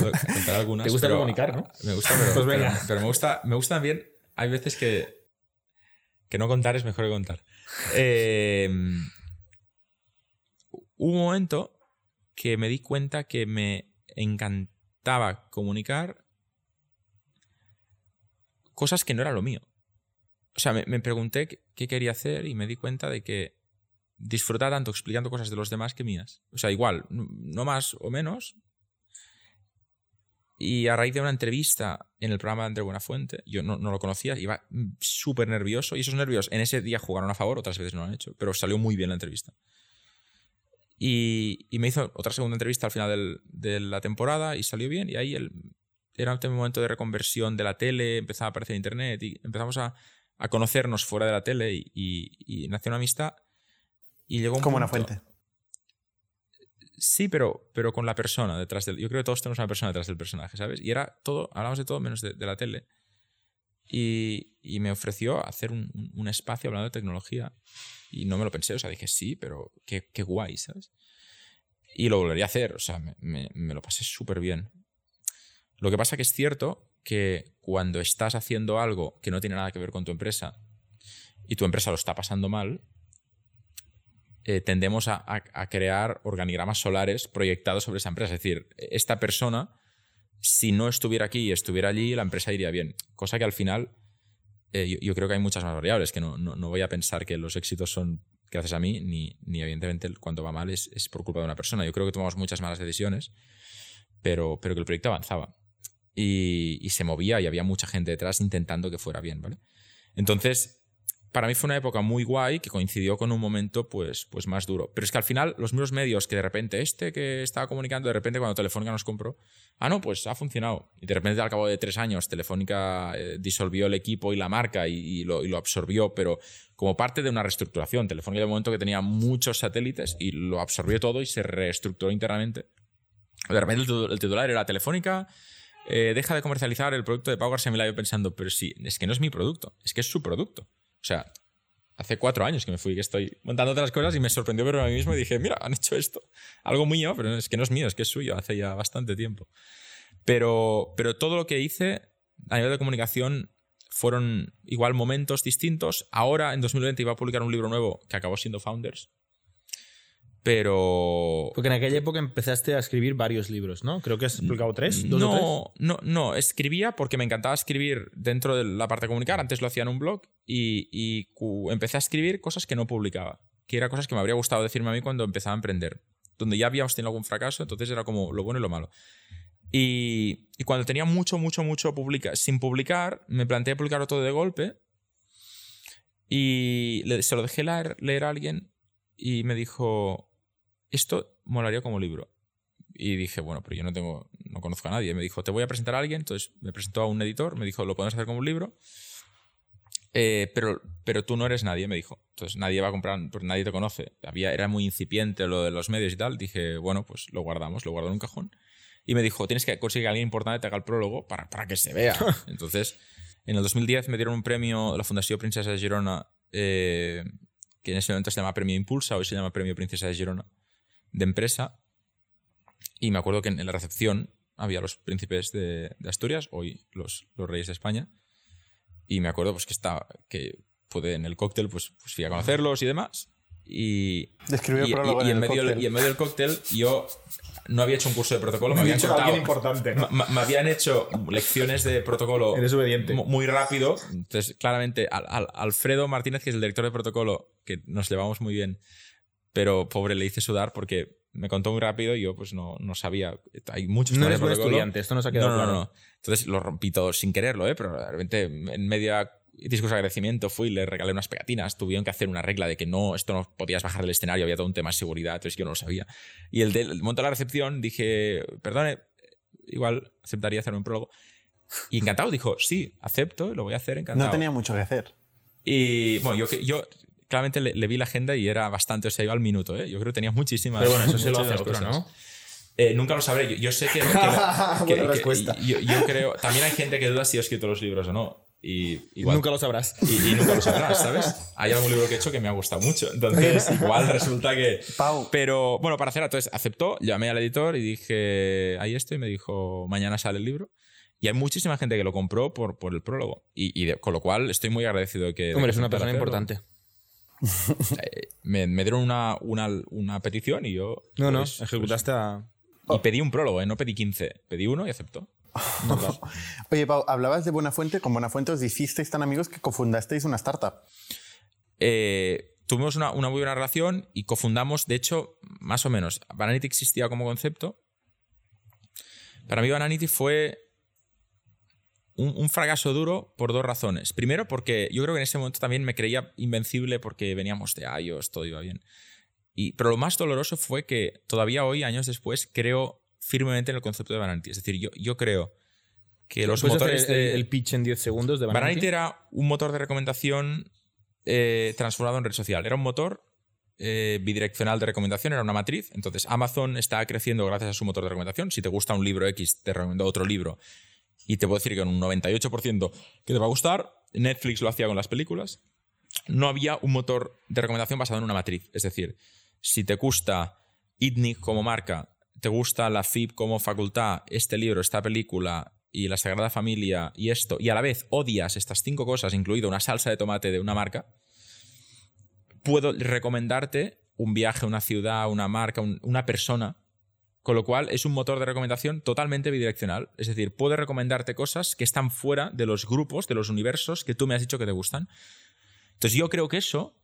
contaré algunas. Te gusta pero- comunicar, ¿no? Me gusta, pero, Pues venga. pero- pero me gusta, me gusta también. Hay veces que, que no contar es mejor que contar. Eh, hubo un momento que me di cuenta que me encantaba comunicar cosas que no era lo mío. O sea, me, me pregunté qué, qué quería hacer y me di cuenta de que disfrutar tanto explicando cosas de los demás que mías. O sea, igual, no más o menos. Y a raíz de una entrevista en el programa de André Buenafuente, yo no, lo conocía, iba súper nervioso. Y esos nervios en ese día jugaron a favor, otras veces no lo han hecho, pero salió muy bien la entrevista. Y, me hizo otra segunda entrevista al final de la temporada y salió bien. Y ahí era un momento de reconversión de la tele, empezaba a aparecer internet y empezamos a, a conocernos fuera de la tele y, y- y nació una amistad. Y llegó un Como una fuente. Sí, pero, pero con la persona detrás del. Yo creo que todos tenemos una persona detrás del personaje, ¿sabes? Y era todo, hablamos de todo menos de, de la tele. Y, y me ofreció hacer un, un- un espacio hablando de tecnología. Y no me lo pensé, o sea, dije sí, pero qué, qué guay, ¿sabes? Y lo volvería a hacer, o sea, me, me- me lo pasé súper bien. Lo que pasa que es cierto que cuando estás haciendo algo que no tiene nada que ver con tu empresa y tu empresa lo está pasando mal, eh, tendemos a, crear organigramas solares proyectados sobre esa empresa. Es decir, esta persona, si no estuviera aquí y estuviera allí, la empresa iría bien. Cosa que al final, eh, yo, creo que hay muchas más variables, que no, no- no voy a pensar que los éxitos son gracias a mí, ni, ni evidentemente cuando va mal es, es por culpa de una persona. Yo creo que tomamos muchas malas decisiones, pero, pero que el proyecto avanzaba. Y, y se movía y había mucha gente detrás intentando que fuera bien, ¿vale? Entonces, para mí fue una época muy guay que coincidió con un momento pues, pues más duro. Pero es que al final los mismos medios que de repente este que estaba comunicando, de repente cuando Telefónica nos compró, ah, no, pues ha funcionado. Y de repente al cabo de tres años Telefónica eh, disolvió el equipo y la marca y, lo, absorbió, pero como parte de una reestructuración. Telefónica de momento que tenía muchos satélites y lo absorbió todo y se reestructuró internamente. De repente el, titu- el titular era Telefónica. eh, deja de comercializar el producto de Milá. Yo pensando, pero sí, es que no es mi producto, es que es su producto. O sea, hace cuatro años que me fui, que estoy montando otras cosas y me sorprendió verme a mí mismo y dije, mira, han hecho esto. Algo mío, pero es que no es mío, es que es suyo, hace ya bastante tiempo. Pero, pero todo lo que hice a nivel de comunicación fueron igual momentos distintos. Ahora, en 2020, iba a publicar un libro nuevo que acabó siendo Founders. Pero... Porque en aquella época empezaste a escribir varios libros, ¿no? Creo que has publicado tres, dos o tres. No, no, no, escribía porque me encantaba escribir dentro de la parte de comunicar. Antes lo hacía en un blog y, empecé a escribir cosas que no publicaba, que eran cosas que me habría gustado decirme a mí cuando empezaba a emprender, donde ya habíamos tenido algún fracaso, entonces era como lo bueno y lo malo. Y, y cuando tenía mucho, mucho, mucho publica, sin publicar, me planteé publicarlo todo de golpe y le- se lo dejé leer, leer a alguien y me dijo, esto molaría como libro. Y dije, bueno, pero yo no tengo, no conozco a nadie. Me dijo, te voy a presentar a alguien. Entonces me presentó a un editor, me dijo, lo podemos hacer como un libro. Eh, pero, pero tú no eres nadie, me dijo. Entonces nadie va a comprar, porque nadie te conoce. Había, era muy incipiente lo de los medios y tal. Dije, bueno, pues lo guardamos, lo guardo en un cajón. Y me dijo, tienes que conseguir que alguien importante te haga el prólogo para, para que se vea. [laughs] Entonces, en el 2010 me dieron un premio la Fundación Princesa de Girona, eh, que en ese momento se llama Premio Impulsa, hoy se llama Premio Princesa de Girona, de empresa. Y me acuerdo que en la recepción había los príncipes de, de Asturias, hoy los, los reyes de España. Y me acuerdo pues, que, estaba, que pude en el cóctel, pues, pues fui a conocerlos y demás. Y, Describió el y, y- y en el medio, cóctel. y en medio del cóctel yo no había hecho un curso de protocolo, me habían contado- importante, ¿no? me habían hecho lecciones de protocolo Eres obediente. mu- muy rápido. Entonces, claramente, al- al- Alfredo Martínez, que es el director de protocolo, que nos llevamos muy bien, pero pobre le hice sudar porque me contó muy rápido y yo pues no, no sabía. Hay muchos No eres buen estudiante, esto nos ha quedado no, no, claro. No, no. Entonces lo rompí todo sin quererlo, ¿eh? pero de repente en media discurso de agradecimiento fui, le regalé unas pegatinas, tuvieron que hacer una regla de que no, esto no podías bajar del escenario, había todo un tema de seguridad, entonces yo no lo sabía. Y el del el momento de la recepción dije, perdone, igual aceptaría hacer un prólogo. Y encantado, dijo, sí, acepto, lo voy a hacer, encantado. No tenía mucho que hacer. Y bueno, yo, yo claramente le, le vi la agenda y era bastante, o sea, iba al minuto, ¿eh? Yo creo que tenía muchísimas. Pero bueno, eso se lo hace otro. ¿no? Eh, nunca lo sabré. Yo, yo sé que. que- [laughs] que- Buena que- respuesta. yo, yo creo. También hay gente que duda si he escrito los libros o no. Y igual. Nunca lo sabrás. y, y nunca lo sabrás, ¿sabes? Hay algún libro que he hecho que me ha gustado mucho. Entonces, [laughs] igual resulta que. Pau. Pero bueno, para hacer, entonces aceptó, llamé al editor y dije, ahí estoy, y me dijo, mañana sale el libro. Y hay muchísima gente que lo compró por, por el prólogo. Y, y de- con lo cual estoy muy agradecido de que. Hombre, es una persona hacerlo. importante. Eh, me, me dieron una, una, una petición y yo. No, no, pues, ejecutaste a... pues, y pedí un prólogo, ¿eh? no pedí 15. Pedí uno y aceptó. [laughs] Oye, Pau, hablabas de Buenafuente. Con Buenafuente os hicisteis tan amigos que cofundasteis una startup. Eh, tuvimos una, una muy buena relación y cofundamos, de hecho, más o menos, Vanity existía como concepto. Para mí Vanity fue un, un fracaso duro por dos razones. Primero, porque yo creo que en ese momento también me creía invencible porque veníamos de iOS, todo iba bien. Y, pero lo más doloroso fue que todavía hoy, años después, creo firmemente en el concepto de Vanity. Es decir, yo, yo creo que los ¿Puedes hacer motores el, de... el pitch en 10 segundos de Vanity? Vanity era un motor de recomendación eh, transformado en red social. Era un motor eh, bidireccional de recomendación, era una matriz. Entonces, Amazon está creciendo gracias a su motor de recomendación. Si te gusta un libro X, te recomiendo otro libro. Y te puedo decir que en un 98% que te va a gustar. Netflix lo hacía con las películas. No había un motor de recomendación basado en una matriz. Es decir, si te gusta ITNIC como marca, te gusta la FIB como facultad, este libro, esta película y la Sagrada Familia y esto, y a la vez odias estas cinco cosas, incluido una salsa de tomate de una marca, puedo recomendarte un viaje, una ciudad, una marca, un- una persona. Con lo cual es un motor de recomendación totalmente bidireccional. Es decir, puedo recomendarte cosas que están fuera de los grupos, de los universos que tú me has dicho que te gustan. Entonces yo creo que eso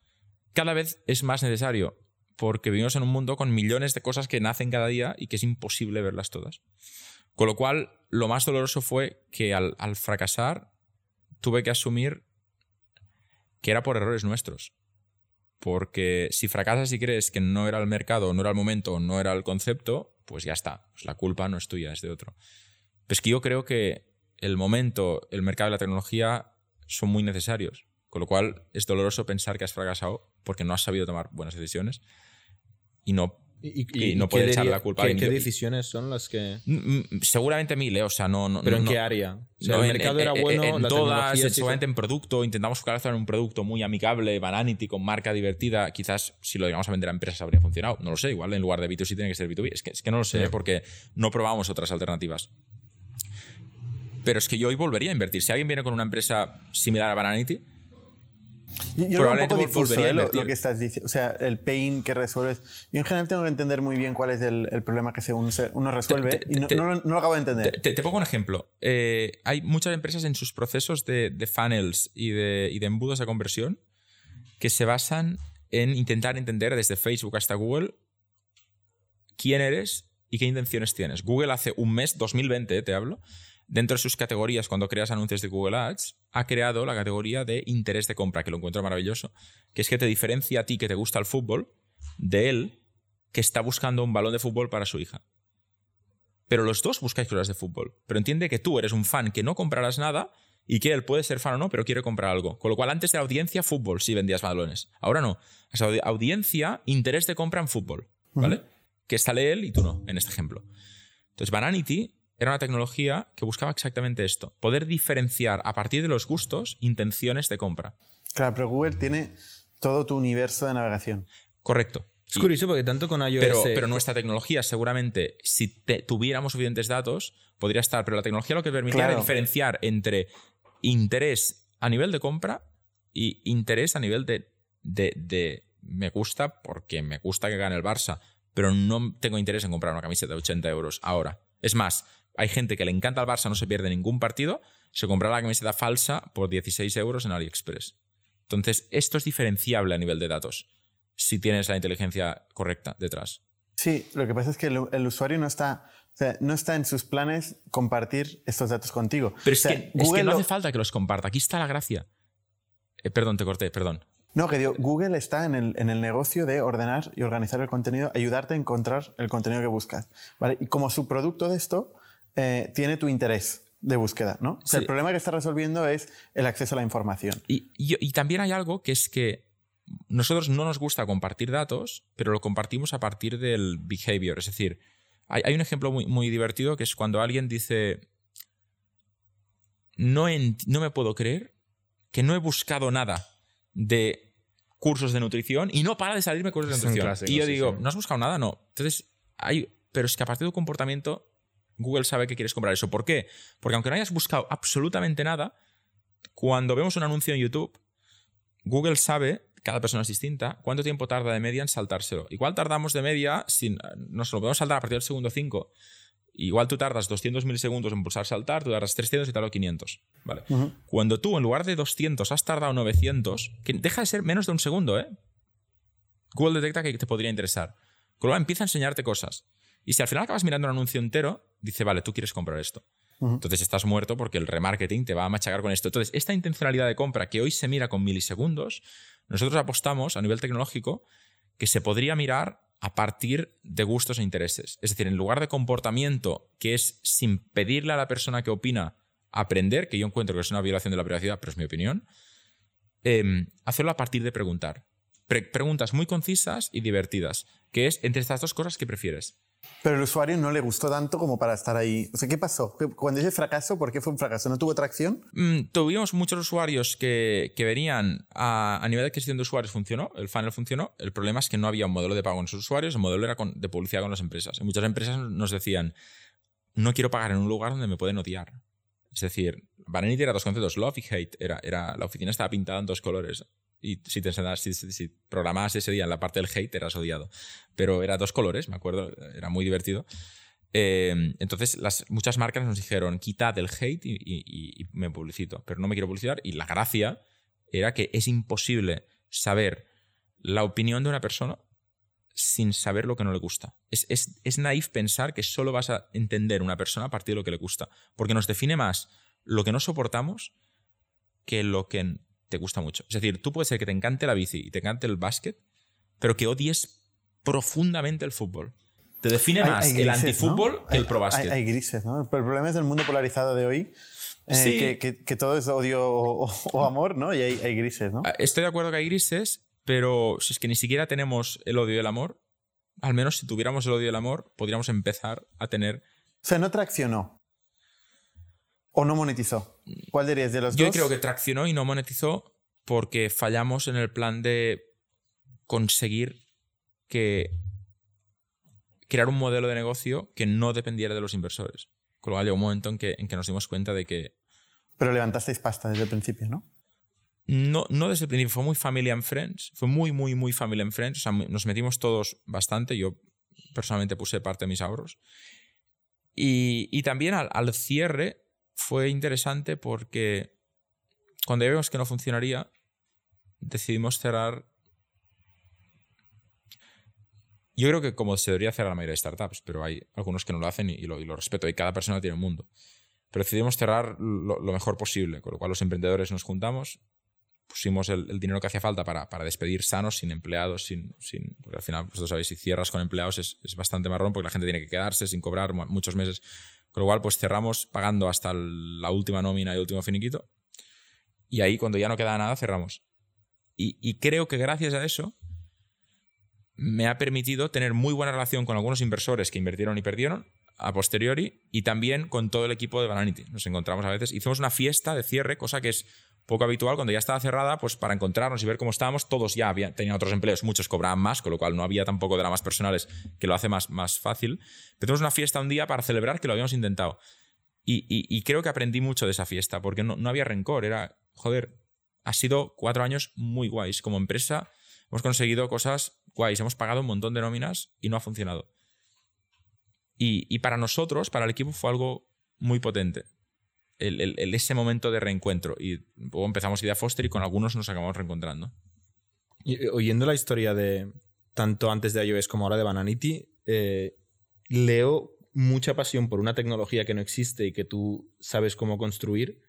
cada vez es más necesario porque vivimos en un mundo con millones de cosas que nacen cada día y que es imposible verlas todas. Con lo cual, lo más doloroso fue que al, al fracasar tuve que asumir que era por errores nuestros. Porque si fracasas y crees que no era el mercado, no era el momento, no era el concepto, pues ya está. Pues la culpa no es tuya, es de otro. Pero es que yo creo que el momento, el mercado y la tecnología son muy necesarios. Con lo cual es doloroso pensar que has fracasado porque no has sabido tomar buenas decisiones y no ¿Y, y no puede echar la culpa a ¿Qué, alguien. qué decisiones son las que...? Mm, mm, Seguramente mil, ¿eh? O sea, no. no ¿Pero en no- qué área? O sea, no, el en- mercado en- era en- bueno, en la todas, seguramente en producto. Intentamos focalizar en un producto muy amigable, Vanity, con marca divertida. Quizás si lo llegamos a vender a empresas habría funcionado. No lo sé. Igual en lugar de B2C tiene que ser B2B. Es que, es que no lo sé, ¿eh? porque no probamos otras alternativas. Pero es que yo hoy volvería a invertir. Si alguien viene con una empresa similar a Vanity, Yo, yo veo un Probablemente poco difuso eh, lo, que estás diciendo. O sea, el pain que resuelves. Yo en general tengo que entender muy bien cuál es el, el problema que según uno resuelve Te- te- y no, te- no lo- no lo acabo de entender. Te, pongo un ejemplo. Eh, hay muchas empresas en sus procesos de, de funnels y de, y de embudos de conversión que se basan en intentar entender desde Facebook hasta Google quién eres y qué intenciones tienes. Google hace un mes, 2020 eh, te hablo, dentro de sus categorías, cuando creas anuncios de Google Ads, ha creado la categoría de interés de compra, que lo encuentro maravilloso, que es que te diferencia a ti que te gusta el fútbol de él que está buscando un balón de fútbol para su hija. Pero los dos buscáis cosas de fútbol. Pero entiende que tú eres un fan que no comprarás nada y que él puede ser fan o no, pero quiere comprar algo. Con lo cual, antes de la audiencia, fútbol, si vendías balones. Ahora no. O sea, audiencia, interés de compra en fútbol. ¿Vale? Que sale él y tú no, en este ejemplo. Entonces, Bananity era una tecnología que buscaba exactamente esto: poder diferenciar a partir de los gustos intenciones de compra. Claro, pero Google tiene todo tu universo de navegación. Correcto. Es Y- curioso porque tanto con iOS... Pero, pero nuestra tecnología, seguramente, si te- tuviéramos suficientes datos, podría estar. Pero la tecnología lo que permitía Claro. era diferenciar entre interés a nivel de compra y interés a nivel de, de, de me gusta porque me gusta que gane el Barça, pero no tengo interés en comprar una camiseta de 80 euros ahora. Es más, hay gente que le encanta el Barça, no se pierde ningún partido, se compra la camiseta falsa por 16 euros en AliExpress. Entonces, esto es diferenciable a nivel de datos, si tienes la inteligencia correcta detrás. Sí, lo que pasa es que el, el usuario no está, o sea, no está en sus planes compartir estos datos contigo. Pero es, O sea, que, es que Google no lo- hace falta que los comparta. Aquí está la gracia. Eh, perdón, te corté, perdón. No, que digo, Google está en el, en el negocio de ordenar y organizar el contenido, ayudarte a encontrar el contenido que buscas. ¿vale? Y como subproducto de esto, eh, tiene tu interés de búsqueda. ¿no? O sea, Sí. El problema que está resolviendo es el acceso a la información. Y, y- y también hay algo que es que nosotros no nos gusta compartir datos, pero lo compartimos a partir del behavior. Es decir, hay, hay un ejemplo muy, muy divertido que es cuando alguien dice, no, no me puedo creer que no he buscado nada de cursos de nutrición y no para de salirme cursos de Es un nutrición. clásico, y yo sí, digo, sí. ¿no has buscado nada? No. Entonces, hay, pero es que a partir de tu comportamiento, Google sabe que quieres comprar eso. ¿Por qué? Porque aunque no hayas buscado absolutamente nada, cuando vemos un anuncio en YouTube, Google sabe, cada persona es distinta, cuánto tiempo tarda de media en saltárselo. Igual tardamos de media, sin, nos lo podemos saltar a partir del segundo 5. Igual tú tardas 200 milisegundos en pulsar saltar, tú tardas 300 y tardo 500. ¿vale? Cuando tú, en lugar de 200, has tardado 900, que deja de ser menos de un segundo, ¿eh? Google detecta que te podría interesar. Con lo cual empieza a enseñarte cosas. Y si al final acabas mirando un anuncio entero, dice, vale, tú quieres comprar esto. Entonces estás muerto porque el remarketing te va a machacar con esto. Entonces, esta intencionalidad de compra que hoy se mira con milisegundos, nosotros apostamos a nivel tecnológico que se podría mirar a partir de gustos e intereses. Es decir, en lugar de comportamiento que es sin pedirle a la persona que opina aprender, que yo encuentro que es una violación de la privacidad, pero es mi opinión, em, hacerlo a partir de preguntar. preguntas muy concisas y divertidas, que es entre estas dos cosas que prefieres. Pero el usuario no le gustó tanto como para estar ahí. O sea, ¿qué pasó? Cuando ese fracaso, ¿por qué fue un fracaso? ¿No tuvo tracción? Mm, tuvimos muchos usuarios que, que venían a, a, nivel de adquisición de usuarios funcionó, el funnel funcionó. El problema es que no había un modelo de pago en esos usuarios, el modelo era de publicidad con las empresas. Y muchas empresas nos decían, no quiero pagar en un lugar donde me pueden odiar. Es decir, Vanity era dos conceptos, love y hate. Era, era, la oficina estaba pintada en dos colores y si te si, si, programabas ese día en la parte del hate eras odiado. Pero era dos colores, me acuerdo, era muy divertido. Eh, entonces las, muchas marcas nos dijeron, quitad el hate y, y, y, me publicito, pero no me quiero publicitar. Y la gracia era que es imposible saber la opinión de una persona sin saber lo que no le gusta. Es, es, es naif pensar que solo vas a entender una persona a partir de lo que le gusta, porque nos define más lo que no soportamos que lo que te gusta mucho. Es decir, tú puedes ser que te encante la bici y te encante el básquet, pero que odies profundamente el fútbol. Te define más el antifútbol que el pro básquet. Hay, grises, ¿no? el problema es el mundo polarizado de hoy. Eh, que, que, todo es odio o, amor, ¿no? Y hay, hay, grises, ¿no? Ah, estoy de acuerdo que hay grises, pero si es que ni siquiera tenemos el odio y el amor, al menos si tuviéramos el odio y el amor, podríamos empezar a tener... O sea, no traccionó. ¿O no monetizó? ¿Cuál dirías de los Yo dos? Yo creo que traccionó y no monetizó porque fallamos en el plan de conseguir que crear un modelo de negocio que no dependiera de los inversores. Con lo cual llegó un momento en que, en que nos dimos cuenta de que... Pero levantasteis pasta desde el principio, ¿no? No, no desde el principio, fue muy family and friends, fue muy, muy, muy family and friends, o sea, nos metimos todos bastante, yo personalmente puse parte de mis ahorros. Y, y también al, al, cierre fue interesante porque cuando ya vimos que no funcionaría, decidimos cerrar. Yo creo que como se debería a la mayoría de startups, pero hay algunos que no lo hacen y lo, y lo respeto, y cada persona tiene un mundo. Pero decidimos cerrar lo, lo, mejor posible, con lo cual los emprendedores nos juntamos, pusimos el, el dinero que hacía falta para, para, despedir sanos, sin empleados, sin, sin. Porque al final, vosotros sabéis, si cierras con empleados es, es bastante marrón porque la gente tiene que quedarse sin cobrar muchos meses. Con lo cual, pues cerramos pagando hasta la última nómina y último finiquito. Y ahí, cuando ya no queda nada, cerramos. Y, y, creo que gracias a eso me ha permitido tener muy buena relación con algunos inversores que invirtieron y perdieron a posteriori y también con todo el equipo de Bananity. Nos encontramos a veces, hicimos una fiesta de cierre, cosa que es poco habitual cuando ya estaba cerrada, pues para encontrarnos y ver cómo estábamos, todos ya tenían otros empleos, muchos cobraban más, con lo cual no había tampoco dramas personales que lo hace más, más fácil. Pero tuvimos una fiesta un día para celebrar que lo habíamos intentado. Y, creo que aprendí mucho de esa fiesta, porque no, no había rencor, era, joder, ha sido cuatro años muy guays. Como empresa hemos conseguido cosas guays, hemos pagado un montón de nóminas y no ha funcionado. Y para nosotros, para el equipo, fue algo muy potente el, el, ese momento de reencuentro. Y luego empezamos Idea Foster y con algunos nos acabamos reencontrando. Y, oyendo la historia de tanto antes de iOS como ahora de Bananity, eh, leo mucha pasión por una tecnología que no existe y que tú sabes cómo construir,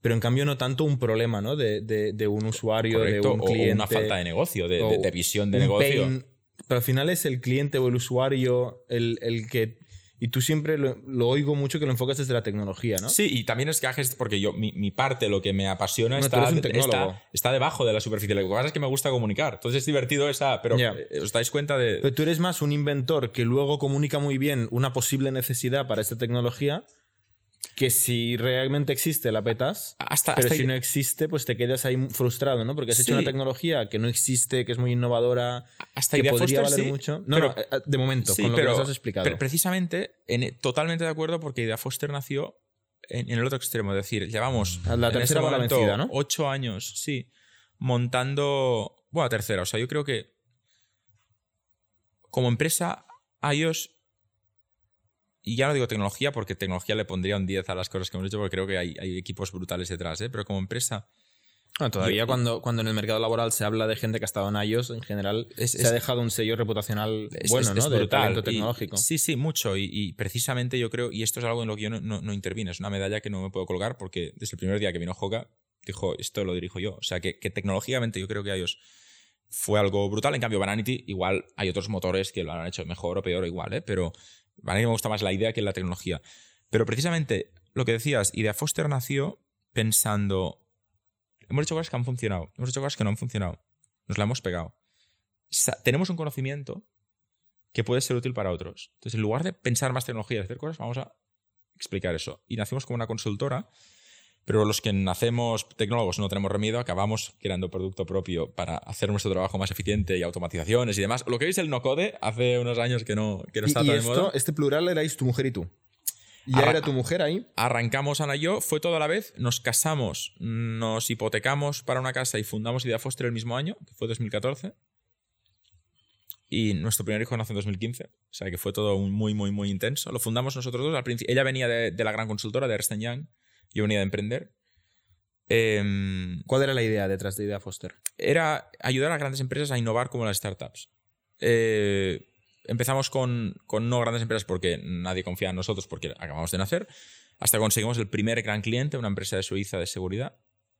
pero en cambio no tanto un problema ¿no? de, de, de un usuario, Correcto, de un cliente. O una falta de negocio, de, de visión de negocio. Pain, pero al final es el cliente o el usuario el, el que y tú siempre lo, lo, oigo mucho que lo enfocas desde la tecnología, ¿no? Sí, y también es que haces, porque yo, mi, mi, parte, lo que me apasiona, no, está, está, está, debajo de la superficie. Lo que pasa es que me gusta comunicar. Entonces es divertido esa, pero yeah. os dais cuenta de... Pero tú eres más un inventor que luego comunica muy bien una posible necesidad para esta tecnología que si realmente existe la petas, hasta, pero hasta si no existe, pues te quedas ahí frustrado, ¿no? Porque has sí. hecho una tecnología que no existe, que es muy innovadora, hasta que Idea podría Foster, valer sí, mucho. No, pero, no, de momento, sí, con lo pero, que nos has explicado. Pero precisamente, en, totalmente de acuerdo, porque Idea Foster nació en, en el otro extremo, es decir, llevamos la tercera en momento, vencida, ¿no? ocho años, sí, montando, bueno, tercera, o sea, yo creo que como empresa, iOS y ya no digo tecnología, porque tecnología le pondría un 10 a las cosas que hemos hecho, porque creo que hay, hay equipos brutales detrás, ¿eh? pero como empresa. Todavía Yo- cuando, cuando en el mercado laboral se habla de gente que ha estado en iOS, en general Es- se es- ha dejado un sello reputacional Es- bueno, ¿no? de brutal. talento Y- tecnológico. sí, sí, mucho. Y, y precisamente yo creo, y esto es algo en lo que yo no, no, no intervino, es una medalla que no me puedo colgar porque desde el primer día que vino Hoka, dijo, esto lo dirijo yo. O sea, que, que tecnológicamente yo creo que iOS fue algo brutal. En cambio, Vanity, igual hay otros motores que lo han hecho mejor o peor o igual, ¿eh? pero Vanity me gusta más la idea que la tecnología. Pero precisamente lo que decías, Idea Foster nació pensando, hemos hecho cosas que han funcionado, hemos hecho cosas que no han funcionado, nos la hemos pegado. Tenemos un conocimiento que puede ser útil para otros. Entonces, en lugar de pensar más tecnología y hacer cosas, vamos a explicar eso. Y nacimos como una consultora, pero los que nacemos tecnólogos no tenemos remedio, acabamos creando producto propio para hacer nuestro trabajo más eficiente y automatizaciones y demás. Lo que veis el no code hace unos años que no, que no Y, está y tan de moda. este plural erais tu mujer y tú. Ya Arra- era tu mujer ahí. Arrancamos Ana y yo, fue todo a la vez, nos casamos, nos hipotecamos para una casa y fundamos Idea Foster el mismo año, que fue 2014. Y nuestro primer hijo nació en 2015, o sea que fue todo muy, muy, muy intenso. Lo fundamos nosotros dos. Al principio, ella venía de, de la gran consultora, de Ernst Young, yo venía de emprender. Em, ¿Cuál era la idea detrás de Idea Foster? era ayudar a grandes empresas a innovar como las startups. Eh, empezamos con, con no grandes empresas porque nadie confía en nosotros porque acabamos de nacer, hasta conseguimos el primer gran cliente, una empresa de Suiza de seguridad.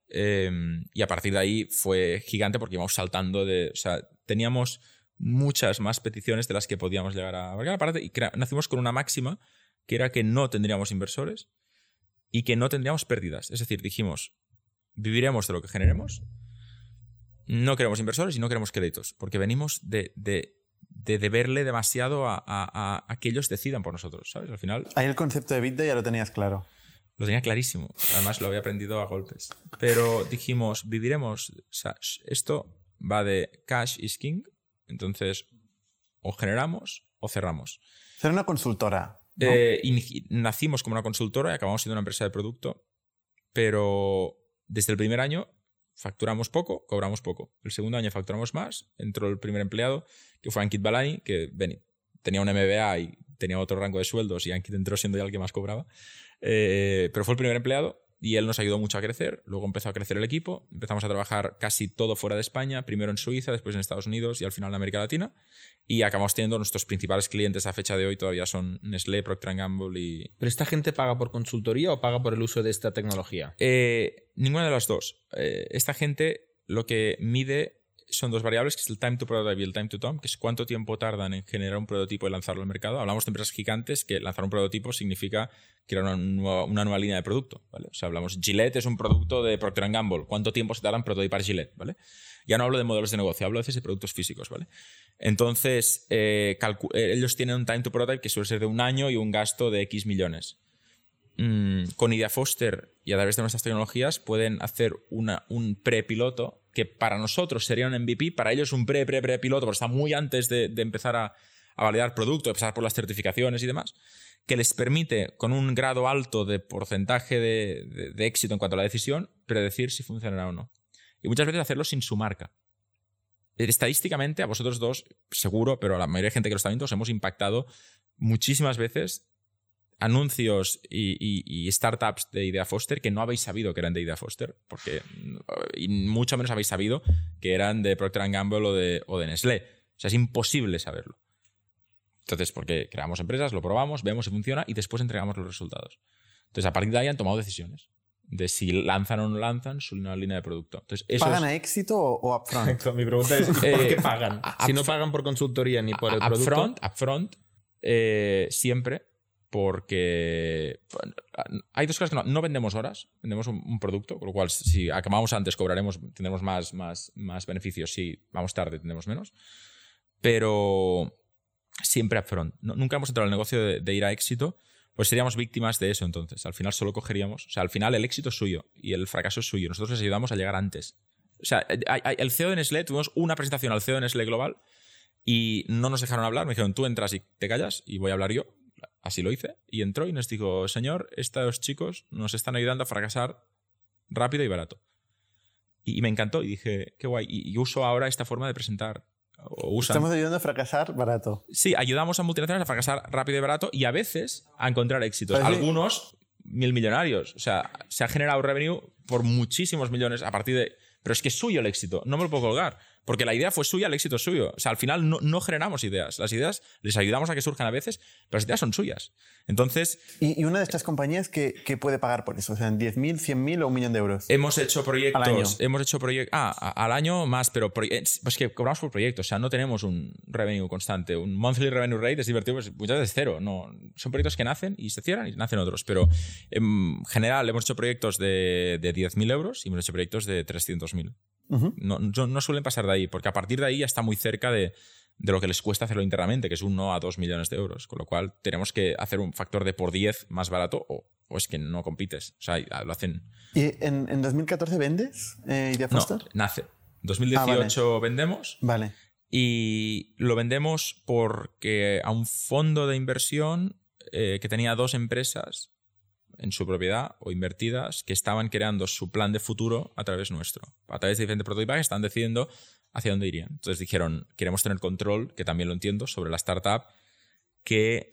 Eh, y a partir de ahí fue gigante porque íbamos saltando de... O sea, teníamos muchas más peticiones de las que podíamos llegar a abarcar. Aparte, y nacimos con una máxima que era que no tendríamos inversores y que no tendríamos pérdidas. Es decir, dijimos, viviremos de lo que generemos no queremos inversores y no queremos créditos, porque venimos de, de, de deberle demasiado a, a- a- que ellos decidan por nosotros, ¿sabes? Al final Ahí el concepto de EBITDA ya lo tenías claro. lo tenía clarísimo, además lo había aprendido a golpes. Pero dijimos, viviremos, o sea, esto va de cash is king, entonces o generamos o cerramos. Ser una consultora. Eh, nacimos como una consultora y acabamos siendo una empresa de producto, pero desde el primer año facturamos poco, cobramos poco. El segundo año facturamos más, entró el primer empleado, que fue Ankit Balani, que ven- tenía un MBA y tenía otro rango de sueldos y Ankit entró siendo ya el que más cobraba. Eh, pero fue el primer empleado y él nos ayudó mucho a crecer. Luego empezó a crecer el equipo, empezamos a trabajar casi todo fuera de España, primero en Suiza, después en Estados Unidos y al final en América Latina. Y acabamos teniendo nuestros principales clientes a fecha de hoy todavía son Nestlé, Procter Gamble y, ¿Pero esta gente paga por consultoría o paga por el uso de esta tecnología? Eh, ninguna de las dos. Eh, esta gente lo que mide son dos variables, que es el time to prototype y el time to tom, que es cuánto tiempo tardan en generar un prototipo y lanzarlo al mercado. Hablamos de empresas gigantes que lanzar un prototipo significa crear una nueva, línea de producto. ¿vale? O sea, hablamos, Gillette es un producto de Procter Gamble. ¿Cuánto tiempo se tarda en prototipar Gillette? ¿vale? Ya no hablo de modelos de negocio, hablo a veces de productos físicos. ¿vale? Entonces, eh, eh, ellos tienen un time to prototype que suele ser de un año y un gasto de X millones mm, con Idea Foster y a través de nuestras tecnologías pueden hacer una, un prepiloto que para nosotros sería un MVP, para ellos un pre-pre-pre-piloto, porque está muy antes de, empezar a, validar producto, de pasar por las certificaciones y demás, que les permite, con un grado alto de porcentaje de, de- de éxito en cuanto a la decisión, predecir si funcionará o no. Y muchas veces hacerlo sin su marca. Estadísticamente, a vosotros dos, seguro, pero a la mayoría de gente que lo está viendo, os hemos impactado muchísimas veces anuncios y, y- y startups de Idea Foster que no habéis sabido que eran de Idea Foster, porque y mucho menos habéis sabido que eran de Procter Gamble o de, o de Nestlé. O sea, es imposible saberlo. Entonces, porque creamos empresas, lo probamos, vemos si funciona y después entregamos los resultados. Entonces, a partir de ahí han tomado decisiones de si lanzan o no lanzan su nueva línea de producto. Entonces, eso ¿Pagan es- a éxito o, upfront? Mi pregunta es, [laughs] ¿por Eh, qué pagan? a- Si no pagan por consultoría ni por el producto... Upfront, upfront eh, siempre, porque hay dos cosas que no, no vendemos horas, vendemos un, un producto, con lo cual si acabamos antes cobraremos, tendremos más, más, más beneficios, si vamos tarde tendremos menos, pero siempre upfront. No- nunca hemos entrado al negocio de, de ir a éxito, pues seríamos víctimas de eso entonces. Al final solo cogeríamos, o sea, al final el éxito es suyo y el fracaso es suyo. Nosotros les ayudamos a llegar antes. O sea, hay- el CEO de Nestlé, tuvimos una presentación al CEO de Nestlé Global y no nos dejaron hablar. Me dijeron, tú entras y te callas y voy a hablar yo. Así lo hice. Y entró y nos dijo, señor, estos chicos nos están ayudando a fracasar rápido y barato. Y, y me encantó y dije, qué guay. Y, y uso ahora esta forma de presentar. O usan. Estamos ayudando a fracasar barato. Sí, ayudamos a multinacionales a fracasar rápido y barato y a veces a encontrar éxitos. Parece- Algunos mil millonarios. O sea, se ha generado revenue por muchísimos millones a partir de Pero es que es suyo el éxito, no me lo puedo colgar. Porque la idea fue suya, el éxito es suyo. O sea, al final no, no generamos ideas. Las ideas les ayudamos a que surjan a veces, pero las ideas son suyas. Entonces, ¿Y, y una de estas compañías que, que puede pagar por eso? O sea, en 10.000, 100.000 o un millón de euros. hemos hecho proyectos. Al año. Hemos hecho proyectos. Ah, a- al año más, pero es que cobramos por proyectos. O sea, no tenemos un revenue constante. Un monthly revenue rate es divertido, pues muchas veces cero. No, son proyectos que nacen y se cierran y nacen otros. Pero en general hemos hecho proyectos de, de 10.000 euros y hemos hecho proyectos de 300.000. No, no, no suelen pasar de ahí, porque a partir de ahí ya está muy cerca de, de lo que les cuesta hacerlo internamente, que es 1 a 2 millones de euros. Con lo cual tenemos que hacer un factor de por 10 más barato o, o es que no compites. O sea, lo hacen. ¿Y en, en 2014 vendes eh, Idea No, Foster? nace. 2018 vendemos Vale. y lo vendemos porque a un fondo de inversión eh, que tenía dos empresas en su propiedad o invertidas que estaban creando su plan de futuro a través nuestro. A través de diferentes prototipajes están decidiendo hacia dónde irían. Entonces dijeron, queremos tener control, que también lo entiendo, sobre la startup que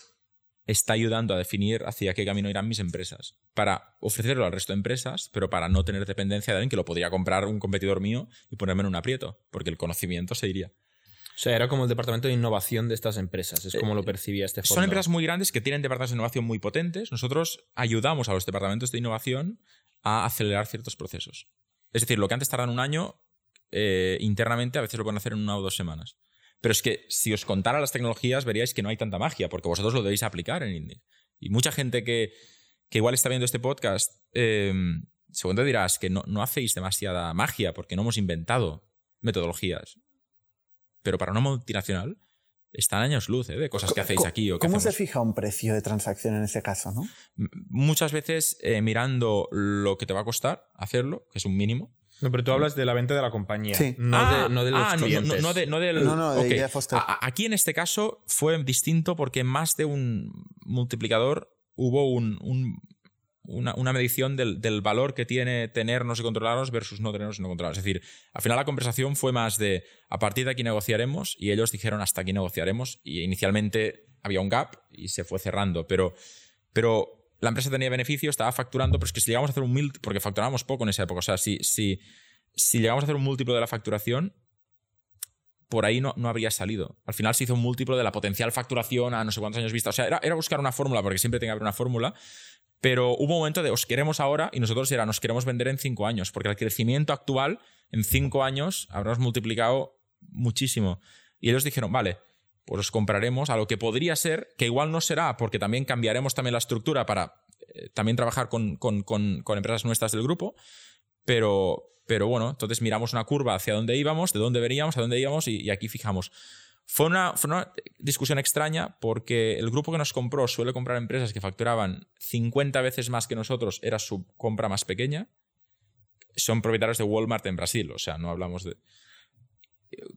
está ayudando a definir hacia qué camino irán mis empresas. Para ofrecerlo al resto de empresas, pero para no tener dependencia de alguien que lo podría comprar un competidor mío y ponerme en un aprieto, porque el conocimiento se iría. O sea, era como el departamento de innovación de estas empresas. Es como lo percibía este fondo. Son empresas muy grandes que tienen departamentos de innovación muy potentes. Nosotros ayudamos a los departamentos de innovación a acelerar ciertos procesos. Es decir, lo que antes tardan un año, eh, internamente a veces lo pueden hacer en una o dos semanas. Pero es que si os contara las tecnologías veríais que no hay tanta magia, porque vosotros lo debéis aplicar en Indic. Y mucha gente que, que igual está viendo este podcast, eh, seguro dirás que no, no hacéis demasiada magia porque no hemos inventado metodologías. Pero para una multinacional están años luz ¿eh? de cosas que hacéis ¿Cómo- aquí o que ¿Cómo se fija un precio de transacción en ese caso? ¿no? Muchas veces eh, mirando lo que te va a costar hacerlo, que es un mínimo. No, pero tú hablas de la venta de la compañía, Sí. no, Ah, de, no de los ah, no, clientes. No, no de- no del- No, no, de Foster. A- Aquí en este caso fue distinto porque más de un multiplicador hubo un- un- una, una medición del, del valor que tiene tenernos y controlarnos versus no tenernos y no controlarnos. Es decir, al final la conversación fue más de a partir de aquí negociaremos y ellos dijeron hasta aquí negociaremos y inicialmente había un gap y se fue cerrando, pero, pero la empresa tenía beneficio, estaba facturando, pero es que si llegamos a hacer un mil, porque facturábamos poco en esa época, o sea, si, si, si llegamos a hacer un múltiplo de la facturación, por ahí no, no habría salido. Al final se hizo un múltiplo de la potencial facturación a no sé cuántos años vista. O sea, era, era buscar una fórmula, porque siempre tiene que haber una fórmula. Pero hubo un momento de os queremos ahora y nosotros era nos queremos vender en cinco años, porque el crecimiento actual en cinco años habremos multiplicado muchísimo. Y ellos dijeron, vale, pues os compraremos a lo que podría ser, que igual no será, porque también cambiaremos también la estructura para eh, también trabajar con, con- con- empresas nuestras del grupo, pero, pero bueno, entonces miramos una curva hacia dónde íbamos, de dónde veníamos, a dónde íbamos y aquí fijamos. Fue una, discusión extraña porque el grupo que nos compró suele comprar empresas que facturaban 50 veces más que nosotros, era su compra más pequeña. Son propietarios de Walmart en Brasil, o sea, no hablamos de...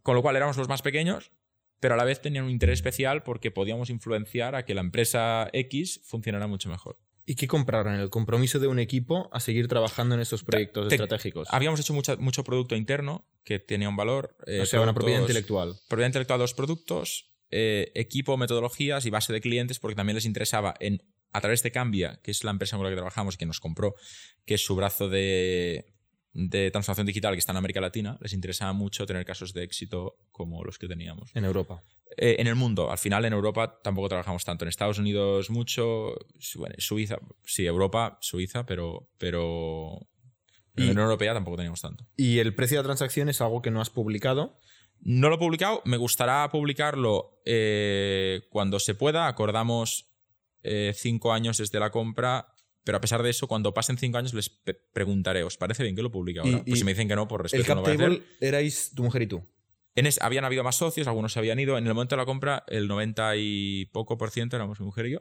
Con lo cual éramos los más pequeños, pero a la vez tenían un interés especial porque podíamos influenciar a que la empresa X funcionara mucho mejor. ¿Y qué compraron? El compromiso de un equipo a seguir trabajando en estos proyectos Te- estratégicos. Habíamos hecho mucha- mucho producto interno que tenía un valor. eh, o sea, una propiedad intelectual. propiedad intelectual de los productos, eh, equipo, metodologías y base de clientes, porque también les interesaba en, a través de Cambia, que es la empresa con la que trabajamos, que nos compró, que es su brazo de, de transformación digital que está en América Latina, les interesaba mucho tener casos de éxito como los que teníamos. En Europa. Eh, en el mundo, al final en Europa tampoco trabajamos tanto. En Estados Unidos mucho, bueno, Suiza, sí, Europa, Suiza, pero, pero en la Unión Europea tampoco teníamos tanto. Y el precio de la transacción es algo que no has publicado. No lo he publicado, me gustará publicarlo eh, cuando se pueda. Acordamos eh, cinco años desde la compra, pero a pesar de eso, cuando pasen cinco años les preguntaré, ¿os parece bien que lo publique ahora? Y- pues y si me dicen que no, por El respeto no cap lo voy a hacer. erais tu mujer y tú. En es- habían habido más socios, algunos se habían ido. En el momento de la compra, el 90 y poco por ciento éramos mi mujer y yo.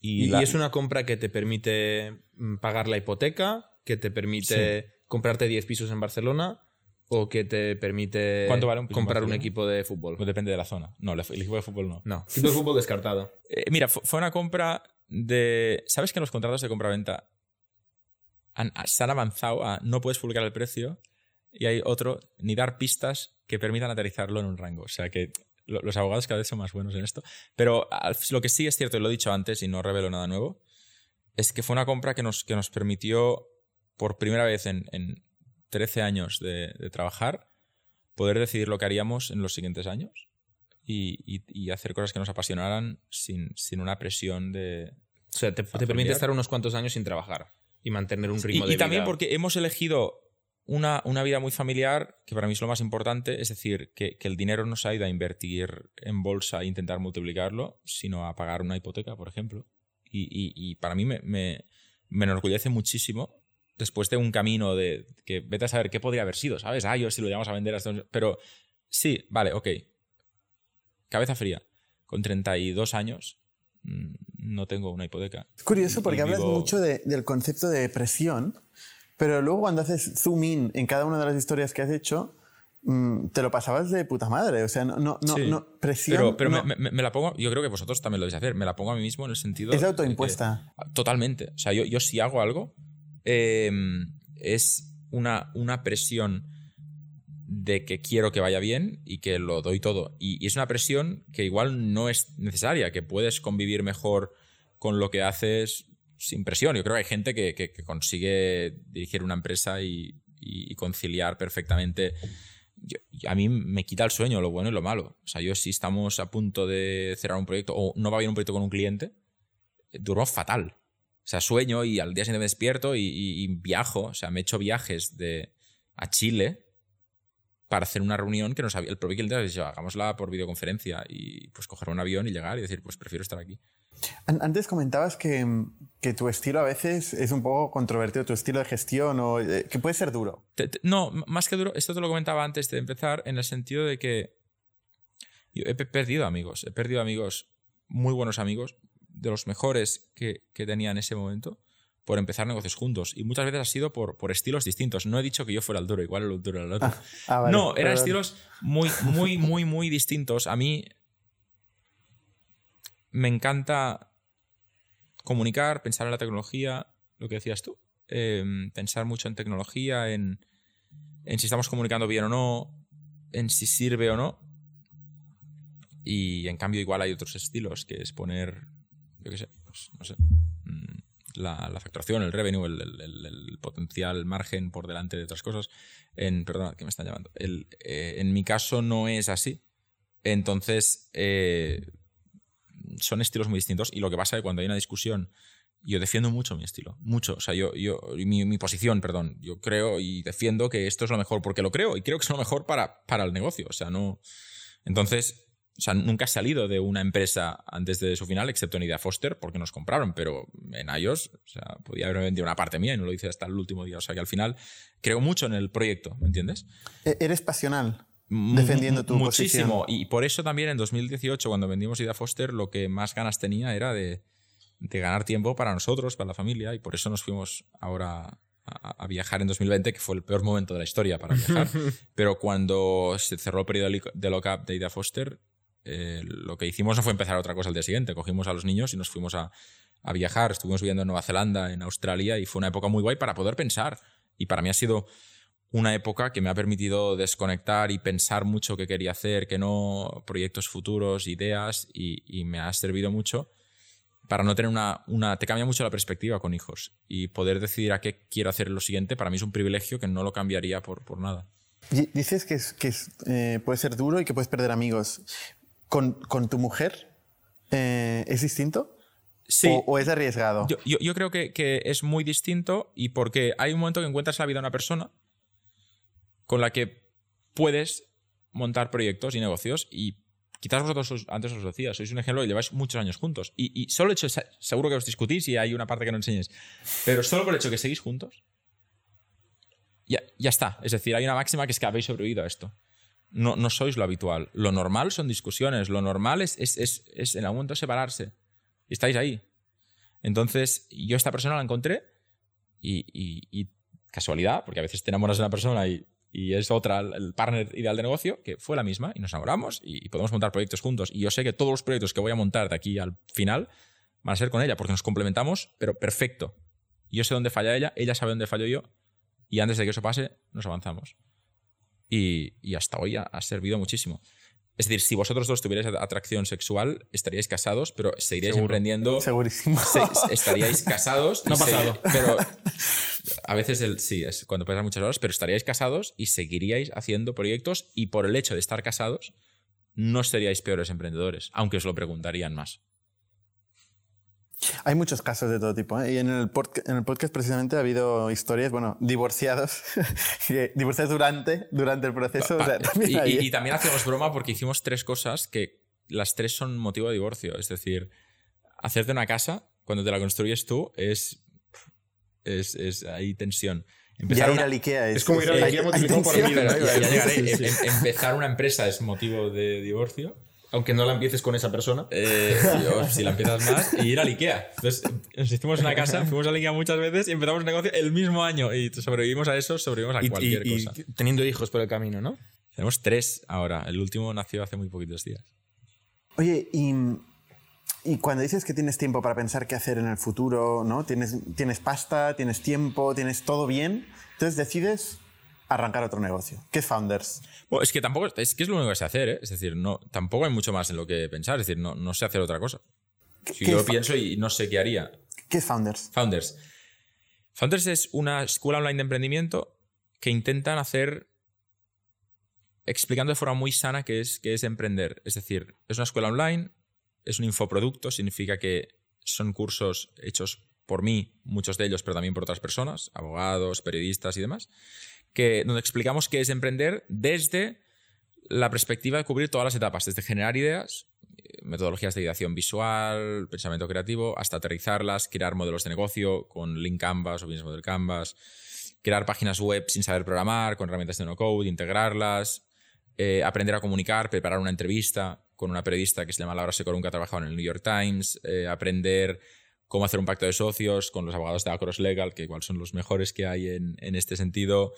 Y, Y, la- es una compra que te permite mm, pagar la hipoteca, que te permite comprarte 10 pisos en Barcelona o que te permite ¿Cuánto vale un comprar un equipo de fútbol. pues depende de la zona. No, el el equipo de fútbol no. No, equipo de fútbol descartado. Eh, mira, fu- fue una compra de. ¿Sabes que en los contratos de compra-venta han- se han avanzado a no puedes publicar el precio y hay otro, ni dar pistas que permitan aterrizarlo en un rango? O sea que lo- los abogados cada vez son más buenos en esto. Pero lo que sí es cierto, y lo he dicho antes y no revelo nada nuevo, es que fue una compra que nos, que nos permitió por primera vez en, en 13 años de trabajar, poder decidir lo que haríamos en los siguientes años y, y- y hacer cosas que nos apasionaran sin, sin una presión de... O sea, te, te permite estar unos cuantos años sin trabajar y mantener un Y, ritmo y de también vida. porque hemos elegido una, una vida muy familiar, que para mí es lo más importante, es decir, que, que el dinero no se ha ido a invertir en bolsa e intentar multiplicarlo, sino a pagar una hipoteca, por ejemplo. Y, y- y para mí me, me, me enorgullece muchísimo después de un camino de que vete a saber qué podría haber sido, ¿sabes? Ah, yo si lo llevamos a vender a. Pero sí, vale, ok. Cabeza fría. Con 32 años mm, no tengo una hipoteca. Es curioso porque hablas mucho de- del concepto de presión, pero luego cuando haces zoom in en cada una de las historias que has hecho, mm, te lo pasabas de puta madre. O sea, no, no, no, Sí. no- presión. Pero, pero no- me, me- me la pongo, yo creo que vosotros también lo vais a hacer, me la pongo a mí mismo en el sentido... es de autoimpuesta. que- totalmente. O sea, yo, yo si hago algo, eh, es una, una presión de que quiero que vaya bien y que lo doy todo. Y, es una presión que igual no es necesaria, que puedes convivir mejor con lo que haces sin presión. Yo creo que hay gente que, que- consigue dirigir una empresa y, conciliar perfectamente. A mí me quita el sueño lo bueno y lo malo. O sea, yo si estamos a punto de cerrar un proyecto o no va bien un proyecto con un cliente, duermo fatal. O sea, sueño y al día siguiente me despierto y, y- y viajo. O sea, me he hecho viajes de, a Chile para hacer una reunión que no sabía. El propio cliente ha dicho, hagámosla por videoconferencia y pues coger un avión y llegar y decir, pues prefiero estar aquí. An- Antes comentabas que, que tu estilo a veces es un poco controvertido, tu estilo de gestión, o eh, que puede ser duro. Te- te- no, más que duro, esto te lo comentaba antes de empezar, en el sentido de que yo he pe- perdido amigos, he perdido amigos, muy buenos amigos, de los mejores que, que tenía en ese momento, por empezar negocios juntos. Y muchas veces ha sido por, por estilos distintos. No he dicho que yo fuera el duro, igual el duro era el otro. [laughs] Ah, vale, no, eran estilos muy, muy, muy, muy distintos. A mí me encanta comunicar, pensar en la tecnología, lo que decías tú. eh, pensar mucho en tecnología, en, en si estamos comunicando bien o no, en si sirve o no. Y en cambio, igual hay otros estilos, que es poner, yo qué sé, pues no sé, la, facturación, el revenue, el, el- el- potencial margen por delante de otras cosas. En, perdona, que me están llamando. Eh, en mi caso no es así. Entonces, eh, son estilos muy distintos. Y lo que pasa es que cuando hay una discusión, yo defiendo mucho mi estilo. Mucho. O sea, yo, yo mi, mi posición, perdón. Yo creo y defiendo que esto es lo mejor porque lo creo y creo que es lo mejor para, para el negocio. O sea, no. Entonces, o sea, nunca he salido de una empresa antes de su final, excepto en Idea Foster, porque nos compraron, pero en iOS, o sea, podía haber vendido una parte mía y no lo hice hasta el último día. O sea, que al final creo mucho en el proyecto, ¿me entiendes? E- Eres pasional. Defendiendo tu Muchísimo. posición. Y por eso también en 2018, cuando vendimos Idea Foster, lo que más ganas tenía era de, de ganar tiempo para nosotros, para la familia, y por eso nos fuimos ahora a, a viajar en 2020, que fue el peor momento de la historia para viajar. [laughs] Pero cuando se cerró el periodo de lock-up de Idea Foster, eh, lo que hicimos no fue empezar otra cosa al día siguiente. Cogimos a los niños y nos fuimos a, a viajar. Estuvimos viviendo en Nueva Zelanda, en Australia, y fue una época muy guay para poder pensar. Y para mí ha sido una época que me ha permitido desconectar y pensar mucho qué quería hacer, qué no, proyectos futuros, ideas, y, me ha servido mucho para no tener una, una... Te cambia mucho la perspectiva con hijos y poder decidir a qué quiero hacer lo siguiente, para mí es un privilegio que no lo cambiaría por, por nada. Dices que, es, que eh, puede ser duro y que puedes perder amigos. ¿Con, con tu mujer eh, es distinto? Sí. ¿O, o es arriesgado? Yo, yo- yo creo que, que es muy distinto y porque hay un momento que encuentras en la vida a una persona con la que puedes montar proyectos y negocios y quizás vosotros sois- antes os decía, sois un ejemplo y lleváis muchos años juntos y, y solo el hecho, se- seguro que os discutís y hay una parte que no enseñéis, pero solo por el hecho de que seguís juntos, ya, ya está. Es decir, hay una máxima que es que habéis sobrevivido a esto. No, sois lo habitual. Lo normal son discusiones, lo normal es, es, es, es en algún momento separarse. Y estáis ahí. Entonces, yo esta persona la encontré y, casualidad, porque a veces te enamoras de una persona y, y es otra, el partner ideal de negocio, que fue la misma y nos enamoramos y podemos montar proyectos juntos. Y yo sé que todos los proyectos que voy a montar de aquí al final van a ser con ella, porque nos complementamos, pero perfecto. Yo sé dónde falla ella, ella sabe dónde fallo yo y antes de que eso pase, nos avanzamos. Y, y hasta hoy ha, ha servido muchísimo. Es decir, si vosotros dos tuvierais atracción sexual, estaríais casados, pero seguiríais Seguro. emprendiendo. Segurísimo. se- estaríais casados. No ha se- pasado. Pero a veces el, sí, es cuando pasan muchas horas, pero estaríais casados y seguiríais haciendo proyectos y por el hecho de estar casados no seríais peores emprendedores, aunque os lo preguntarían más. Hay muchos casos de todo tipo. ¿eh? Y en el, en el podcast precisamente ha habido historias, bueno, divorciados, [laughs] divorciados durante, durante el proceso. o sea, Pa- también y, hay- y- y también hacemos broma porque hicimos tres cosas que las tres son motivo de divorcio. Es decir, hacerte una casa cuando te la construyes tú es. es, es hay tensión. ya Empezar ir una- al Ikea es, Es como ir al Ikea multiplicado por [laughs] ya- ya. Em- em- empezar una empresa es motivo de divorcio. Aunque no la empieces con esa persona. Eh, yo, si la empiezas más, y ir al IKEA. Entonces, nos hicimos una casa, fuimos al IKEA muchas veces y empezamos un negocio el mismo año. Y sobrevivimos a eso, sobrevivimos a Y, cualquier y- y cosa. teniendo hijos por el camino, ¿no? Tenemos tres ahora. El último nació hace muy poquitos días. Oye, y, y cuando dices que tienes tiempo para pensar qué hacer en el futuro, ¿no? Tienes, tienes pasta, tienes tiempo, tienes todo bien, entonces decides arrancar otro negocio. ¿Qué es Founders? Bueno, es que tampoco es que es lo único que sé hacer, ¿eh? Es decir, no, tampoco hay mucho más en lo que pensar. Es decir, no, no sé hacer otra cosa. Si ¿Qué yo pienso y no sé qué haría. ¿Qué es Founders? Founders. Founders es una escuela online de emprendimiento que intentan hacer explicando de forma muy sana qué es, qué es emprender. Es decir, es una escuela online, es un infoproducto, significa que son cursos hechos por mí, muchos de ellos, pero también por otras personas, abogados, periodistas y demás, que, donde explicamos qué es emprender desde la perspectiva de cubrir todas las etapas, desde generar ideas, eh, metodologías de ideación visual, pensamiento creativo, hasta aterrizarlas, crear modelos de negocio con Link Canvas o Business Model Canvas, crear páginas web sin saber programar, con herramientas de no-code, integrarlas, eh, aprender a comunicar, preparar una entrevista con una periodista que se llama Laura Secorun, que ha trabajado en el New York Times, eh, aprender cómo hacer un pacto de socios con los abogados de Acros Legal, que igual son los mejores que hay en, en este sentido,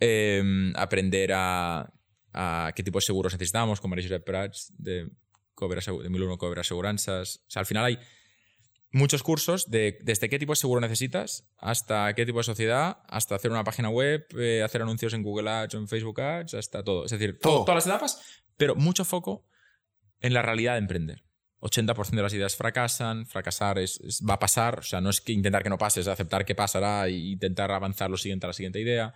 eh, aprender a, a qué tipo de seguros necesitamos, con Marie Prats de, de 1001 Cobre Aseguranzas. O sea, al final hay muchos cursos de desde qué tipo de seguro necesitas hasta qué tipo de sociedad, hasta hacer una página web, eh, hacer anuncios en Google Ads o en Facebook Ads, hasta todo. Es decir, Todo. todas las etapas, pero mucho foco en la realidad de emprender. 80% de las ideas fracasan, fracasar es, es- va a pasar, o sea, no es que intentar que no pase, es aceptar que pasará e intentar avanzar lo siguiente a la siguiente idea.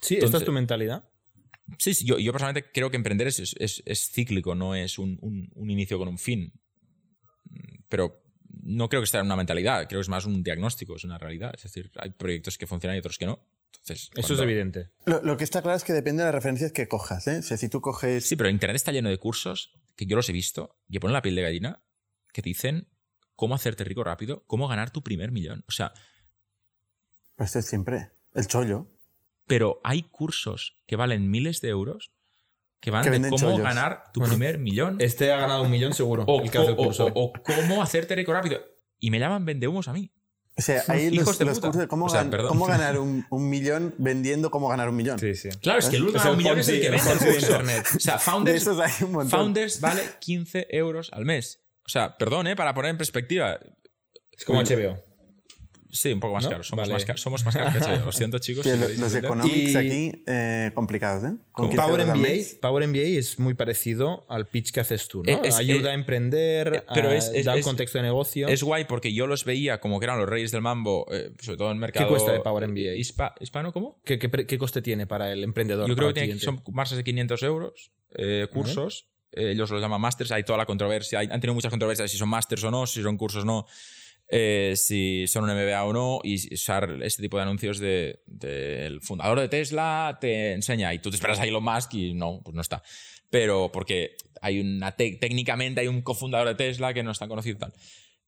Sí, esta es tu mentalidad. Sí, sí, yo, yo personalmente creo que emprender es, es- es cíclico, no es un, un- un inicio con un fin. Pero no creo que sea una mentalidad, creo que es más un diagnóstico, es una realidad. Es decir, hay proyectos que funcionan y otros que no. Entonces, Eso es evidente. Lo, lo que está claro es que depende de las referencias que cojas. ¿eh? O sea, si tú coges... Sí, pero Internet está lleno de cursos que yo los he visto que ponen la piel de gallina que te dicen cómo hacerte rico rápido, cómo ganar tu primer millón. O sea, Pues esto es siempre el chollo. pero hay cursos que valen miles de euros que van Que de cómo chollos. ganar tu primer millón. Este ha ganado un millón seguro. o, el que hace el o- curso. o- o cómo hacerte rico rápido. Y me llaman vendehumos a mí. O sea, Hijos los, de los cursos de cómo, O sea, gan- perdón. cómo [laughs] ganar un, un millón vendiendo cómo ganar un millón. Sí, sí. Claro, es que el único un millón es el que vende el curso. Internet. O sea, De Founders, hay un. Founders vale 15 euros al mes. O sea, perdón, ¿eh? para poner en perspectiva. Es como HBO. Sí, un poco más ¿No? caro. Somos, Vale. más caros. Somos más caros que HBO. Lo siento, [laughs] chicos. Sí, si los economics Y- aquí eh, complicados, ¿eh? Con 15 Power MBA. Power MBA es muy parecido al pitch que haces tú, ¿no? Eh, es- Ayuda eh, a emprender, eh, pero a es- es- dar es- contexto de negocio. Es guay porque yo los veía como que eran los reyes del mambo, eh, sobre todo en el mercado. cuesta de Power MBA? hispa- ¿Hispano cómo? ¿Qué, qué qué coste tiene para el emprendedor? Yo creo que tiene- son más de 500 euros eh, cursos. Eh, ellos los llaman masters. Hay toda la controversia. hay- han tenido muchas controversias si son masters o no, si son cursos o no, eh, si son un MBA o no. Y usar este tipo de anuncios de- del fundador de Tesla te enseña y tú te esperas a Elon Musk y no, pues no está. Pero porque hay una te- técnicamente hay un cofundador de Tesla que no es tan conocido tal.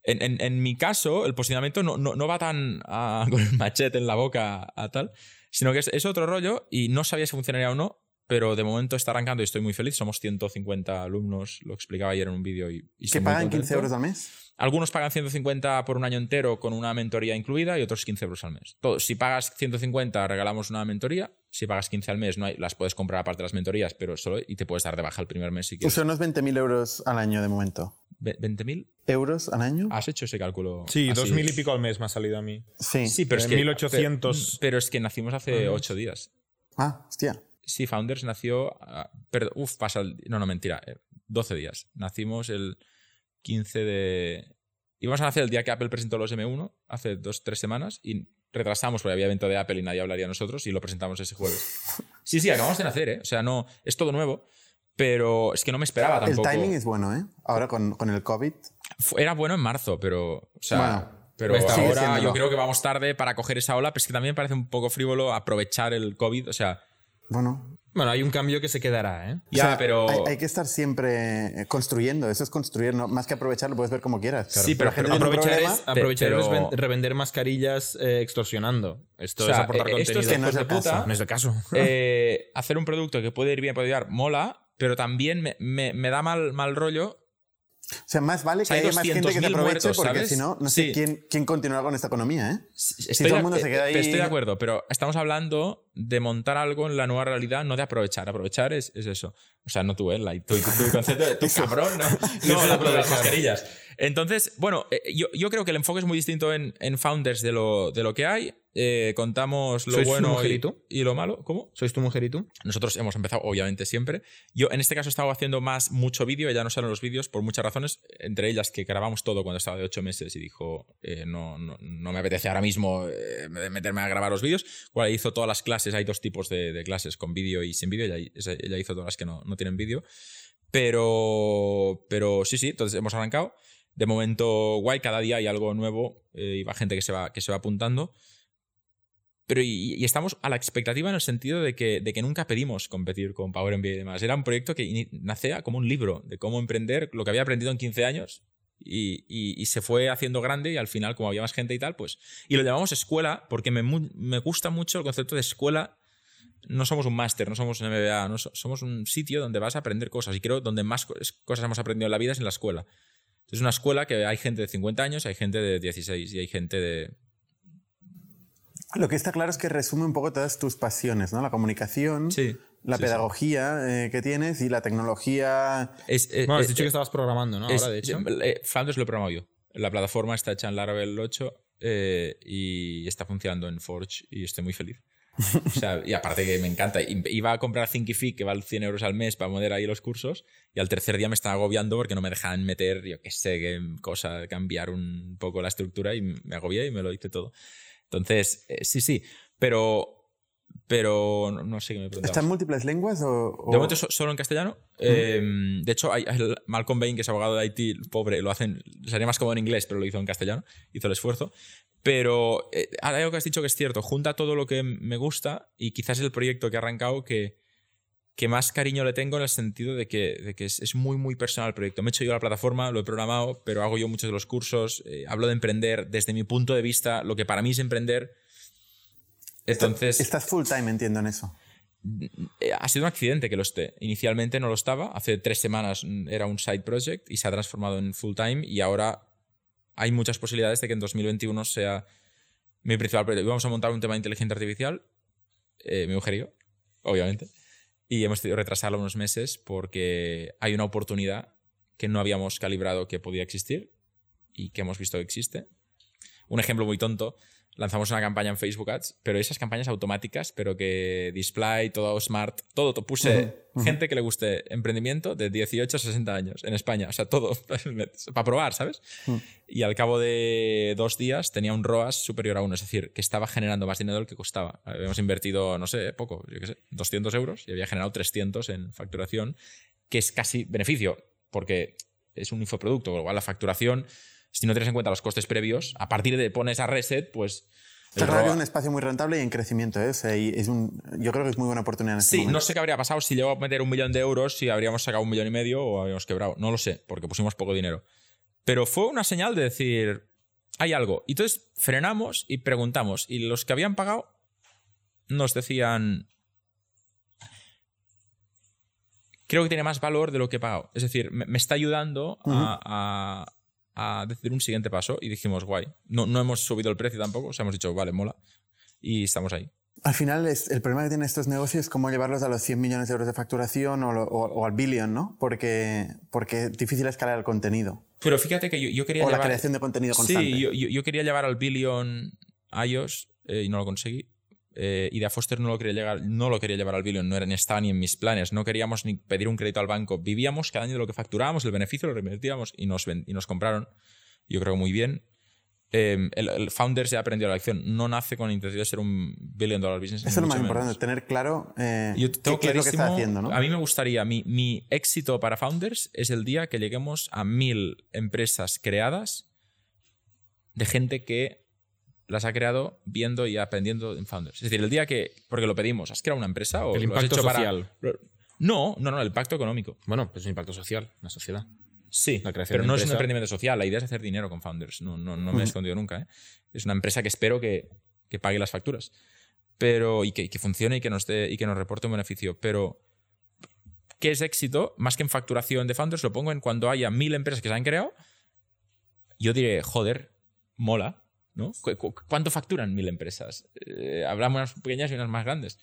En, en- en mi caso, el posicionamiento no, no- no va tan a- [laughs] con el machete en la boca a tal, sino que es, es otro rollo y no sabía si funcionaría o no, pero de momento está arrancando y estoy muy feliz. Somos 150 alumnos, lo explicaba ayer en un vídeo y, y ¿Que pagan contento. 15 euros al mes? Algunos pagan 150 por un año entero con una mentoría incluida y otros 15 euros al mes. Todo- si pagas 150 regalamos una mentoría, si pagas 15 al mes no hay- las puedes comprar aparte de las mentorías, pero solo y te puedes dar de baja el primer mes si quieres. sea, unos 20.000 euros al año de momento. Ve- ¿20.000? ¿Euros al año? ¿Has hecho ese cálculo? Sí, así? dos mil y pico al mes me ha salido a mí. Sí. Sí, pero es que. 1800. Pero, pero es que nacimos hace Al mes. 8 días. Ah, hostia. Sí, Founders nació. ah, perdón, uf, pasa el. No, no, mentira. eh, 12 días. Nacimos el 15 de... Íbamos a nacer el día que Apple presentó los M1, hace dos, tres semanas, y retrasamos porque había evento de Apple y nadie hablaría nosotros, y lo presentamos ese jueves. Sí, sí, acabamos de nacer, ¿eh? O sea, no, es todo nuevo, pero es que no me esperaba tampoco. El timing es bueno, ¿eh? Ahora con, con el COVID. Era bueno en marzo, pero... O sea, Bueno, pero Pues ahora yo creo que vamos tarde para coger esa ola, pero es que también parece un poco frívolo aprovechar el COVID, o sea, Bueno, Bueno, hay un cambio que se quedará, ¿eh? O ya, sea, pero... Hay, hay que estar siempre eh, construyendo. Eso es construir, ¿no? más que aprovechar, lo puedes ver como quieras. Sí, pero la gente tiene un Aprovechar problema. es, aprovechar pero- es ven- revender mascarillas eh, extorsionando. Esto O sea, es aportar eh, esto contenido. es no es de puta. caso. No es el caso. [laughs] eh, hacer un producto que puede ir bien, puede ayudar, mola, pero también me, me- me da mal, mal rollo. O sea, más vale que sea, hay haya más gente que se 200.000 aproveche muertos, porque si no, no sé Sí. quién, quién continuará con esta economía, ¿eh? Estoy todo el mundo se queda ahí- Estoy de acuerdo, pero estamos hablando de montar algo en la nueva realidad, no de aprovechar. Aprovechar es, es eso. O sea, no tú, ¿eh? La- tu, tu- tu concepto de tu cabrón, no, [laughs] no la- las mascarillas. Entonces, bueno, eh, yo, yo creo que el enfoque es muy distinto en, en Founders de lo, de lo que hay. Eh, contamos lo ¿Sois bueno mujer y, y tú? y lo malo. ¿Cómo? ¿Sois tu mujer y tú? Nosotros hemos empezado, obviamente, siempre. Yo, en este caso, he estado haciendo más mucho vídeo, ella no salen los vídeos por muchas razones, entre ellas que grabamos todo cuando estaba de ocho meses y dijo, eh, no, no, no me apetece ahora mismo meterme a grabar los vídeos. Cual hizo todas las clases, hay dos tipos de, de clases, con vídeo y sin vídeo, ella, ella hizo todas las que no, no tienen vídeo. Pero, pero sí, sí, entonces hemos arrancado. De momento, guay, cada día hay algo nuevo eh, y va gente que se va, que se va apuntando. Pero y, estamos a la expectativa en el sentido de que, de que nunca pedimos competir con Power MBA y demás. Era un proyecto que nacía como un libro de cómo emprender lo que había aprendido en 15 años y, y- se fue haciendo grande y al final, como había más gente y tal, pues... Y lo llamamos escuela porque me, me gusta mucho el concepto de escuela. No somos un máster, no somos un MBA, no so- somos un sitio donde vas a aprender cosas y creo donde más co- cosas hemos aprendido en la vida es en la escuela. Es una escuela que hay gente de 50 años, hay gente de 16 y hay gente de, Lo que está claro es que resume un poco todas tus pasiones, ¿no? La comunicación, Sí, la sí, sí. pedagogía eh, que tienes y la tecnología. Es, eh, Bueno, has eh, dicho que estabas programando, ¿no? es- Ahora, de hecho. eh, Founders lo he programado yo. La plataforma está hecha en Laravel 8 eh, y está funcionando en Forge y estoy muy feliz. O sea, y aparte que me encanta. Iba a comprar Thinkific, que vale 100 euros al mes para poner ahí los cursos, y al tercer día me estaba agobiando porque no me dejaban meter, yo qué sé, qué cosa, cambiar un poco la estructura y me agobié y me lo hice todo. Entonces, eh, sí, sí, pero, pero no, no sé qué me preguntabas. ¿Está en múltiples lenguas o.? o- De momento so- solo en castellano. Eh, de hecho, hay, el Malcolm Bain, que es abogado de Haití, pobre, lo hacen, sería más cómodo en inglés, pero lo hizo en castellano, hizo el esfuerzo. Pero eh, ahora algo que has dicho que es cierto, junta todo lo que me gusta y quizás es el proyecto que he arrancado que, que más cariño le tengo en el sentido de que, de que es, es muy, muy personal el proyecto. Me he hecho yo la plataforma, lo he programado, pero hago yo muchos de los cursos, eh, hablo de emprender desde mi punto de vista, lo que para mí es emprender. Entonces... Estás full time, entiendo en eso. Eh, ha sido un accidente que lo esté. Inicialmente no lo estaba. Hace tres semanas era un side project y se ha transformado en full time y ahora hay muchas posibilidades de que en 2021 sea mi principal proyecto. Vamos a montar un tema de inteligencia artificial, eh, mi mujer y yo, obviamente, y hemos decidido retrasarlo unos meses porque hay una oportunidad que no habíamos calibrado que podía existir y que hemos visto que existe. Un ejemplo muy tonto, lanzamos una campaña en Facebook Ads, pero esas campañas automáticas, pero que display, todo smart, todo, to- puse gente que le guste emprendimiento de 18 a 60 años en España, o sea, todo [laughs] para probar, ¿sabes? Y al cabo de dos días tenía un ROAS superior a uno, es decir, que estaba generando más dinero del que costaba. Habíamos invertido, no sé, poco, yo qué sé, 200 euros y había generado 300 en facturación, que es casi beneficio, porque es un infoproducto, con lo cual la facturación, si no tienes en cuenta los costes previos, a partir de pones a reset, pues... el Está claro que ROAS es un espacio muy rentable y en crecimiento. ¿eh? O sea, y es un, yo creo que es muy buena oportunidad en este Sí, momento. no sé qué habría pasado si llego a meter un millón de euros, si habríamos sacado un millón y medio o habríamos quebrado. No lo sé, porque pusimos poco dinero. Pero fue una señal de decir, hay algo. Y entonces frenamos y preguntamos. Y los que habían pagado nos decían, creo que tiene más valor de lo que he pagado. Es decir, me, me está ayudando a, a, a decidir un siguiente paso. Y dijimos, guay. No, no hemos subido el precio tampoco. O sea, hemos dicho, vale, mola. Y estamos ahí. Al final, es, el problema que tienen estos negocios es cómo llevarlos a los 100 millones de euros de facturación o, lo- o- o al billion, ¿no? Porque, porque es difícil escalar el contenido. Pero fíjate que yo, yo quería O la llevar- creación de contenido constante. Sí, yo, yo- yo quería llevar al billion iOS eh, y no lo conseguí. Eh, Idea Foster no lo, quería llegar, no lo quería llevar al billion, no era, ni estaba ni en mis planes, no queríamos ni pedir un crédito al banco. Vivíamos cada año de lo que facturábamos, el beneficio lo reinvertíamos y nos, ven- y nos compraron. Yo creo muy bien. Eh, el, el Founders ya aprendió la lección. No nace con la intención de ser un billion dollar business. Eso es lo más menos. importante, tener claro eh, Yo qué, tengo qué es lo que está haciendo, ¿no? A mí me gustaría, mi, mi éxito para Founders es el día que lleguemos a mil empresas creadas de gente que las ha creado viendo y aprendiendo en Founders. Es decir, el día que, porque lo pedimos, ¿has creado una empresa o El lo has impacto hecho para- social. No, no, no, el impacto económico. Bueno, pues un impacto social, la sociedad. Sí, La creación pero de no es un emprendimiento social. La idea es hacer dinero con Founders. No, no, no me he [laughs] escondido nunca. ¿eh? Es una empresa que espero que, que pague las facturas. Pero, y que, que funcione y que, nos dé, y que nos reporte un beneficio. Pero, ¿qué es éxito? Más que en facturación de Founders, lo pongo en cuando haya mil empresas que se han creado. Yo diré, joder, mola. ¿No? ¿Cu- cu- ¿Cuánto facturan mil empresas? Eh, habrá unas pequeñas y unas más grandes.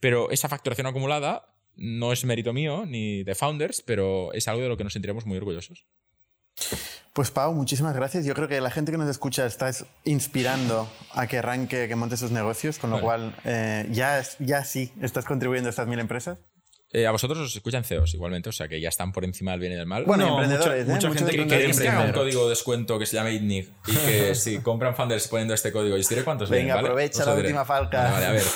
Pero esa facturación acumulada no es mérito mío ni de Founders, pero es algo de lo que nos sentiremos muy orgullosos. Pues Pau, muchísimas gracias. Yo creo que la gente que nos escucha está es- inspirando a que arranque, que monte sus negocios, con lo Vale. cual eh, ya, ya sí estás contribuyendo a estas mil empresas. Eh, a vosotros os escuchan CEOs igualmente, o sea que ya están por encima del bien y del mal. Bueno, No, mucha- ¿eh? mucha Muchos gente que que que haga un código de descuento que se llame ITNIC y que [laughs] si compran Founders poniendo este código, y os diré cuántos Venga, vienen, ¿vale? aprovecha la lo diré. última falca. Vale, vale, a ver. [laughs]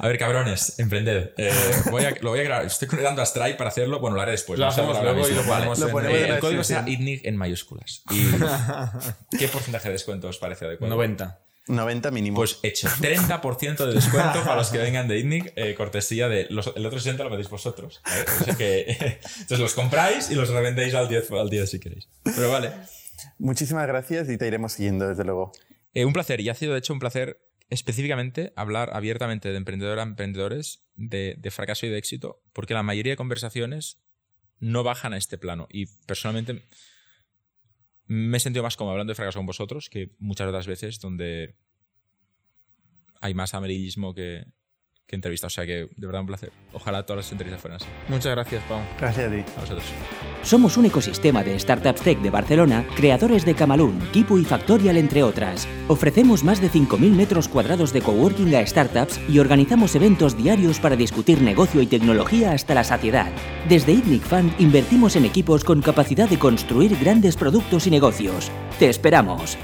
A ver, cabrones, emprended. Eh, voy a- lo voy a grabar. Estoy conectando a Stripe para hacerlo. Bueno, lo haré después. Lo no hacemos luego y lo ponemos Lo en- Eh, el código será. ITNIC en mayúsculas. ¿Y [laughs] qué porcentaje de descuento os parece adecuado? 90. 90 mínimo. Pues hecho, 30% de descuento para los que vengan de ITNIC, eh, cortesía de los, el otro 60 lo pedís vosotros. ¿vale? O sea que, [laughs] entonces los compráis y los revendéis al 10, al 10 si queréis. Pero vale. Muchísimas gracias y te iremos siguiendo, desde luego. Eh, un placer, y ha sido de hecho un placer específicamente hablar abiertamente de emprendedor a emprendedores, de, de fracaso y de éxito, porque la mayoría de conversaciones no bajan a este plano. Y personalmente me he sentido más como hablando de fracaso con vosotros que muchas otras veces donde hay más amarillismo que, que entrevista. O sea que de verdad un placer. Ojalá todas las entrevistas fueran así. Muchas gracias, Pau. Gracias a ti. A vosotros. Somos un ecosistema de startups tech de Barcelona, creadores de Camalún, Kipu y Factorial, entre otras. Ofrecemos más de 5.000 metros cuadrados de coworking a startups y organizamos eventos diarios para discutir negocio y tecnología hasta la saciedad. Desde ITNIC Fund invertimos en equipos con capacidad de construir grandes productos y negocios. ¡Te esperamos!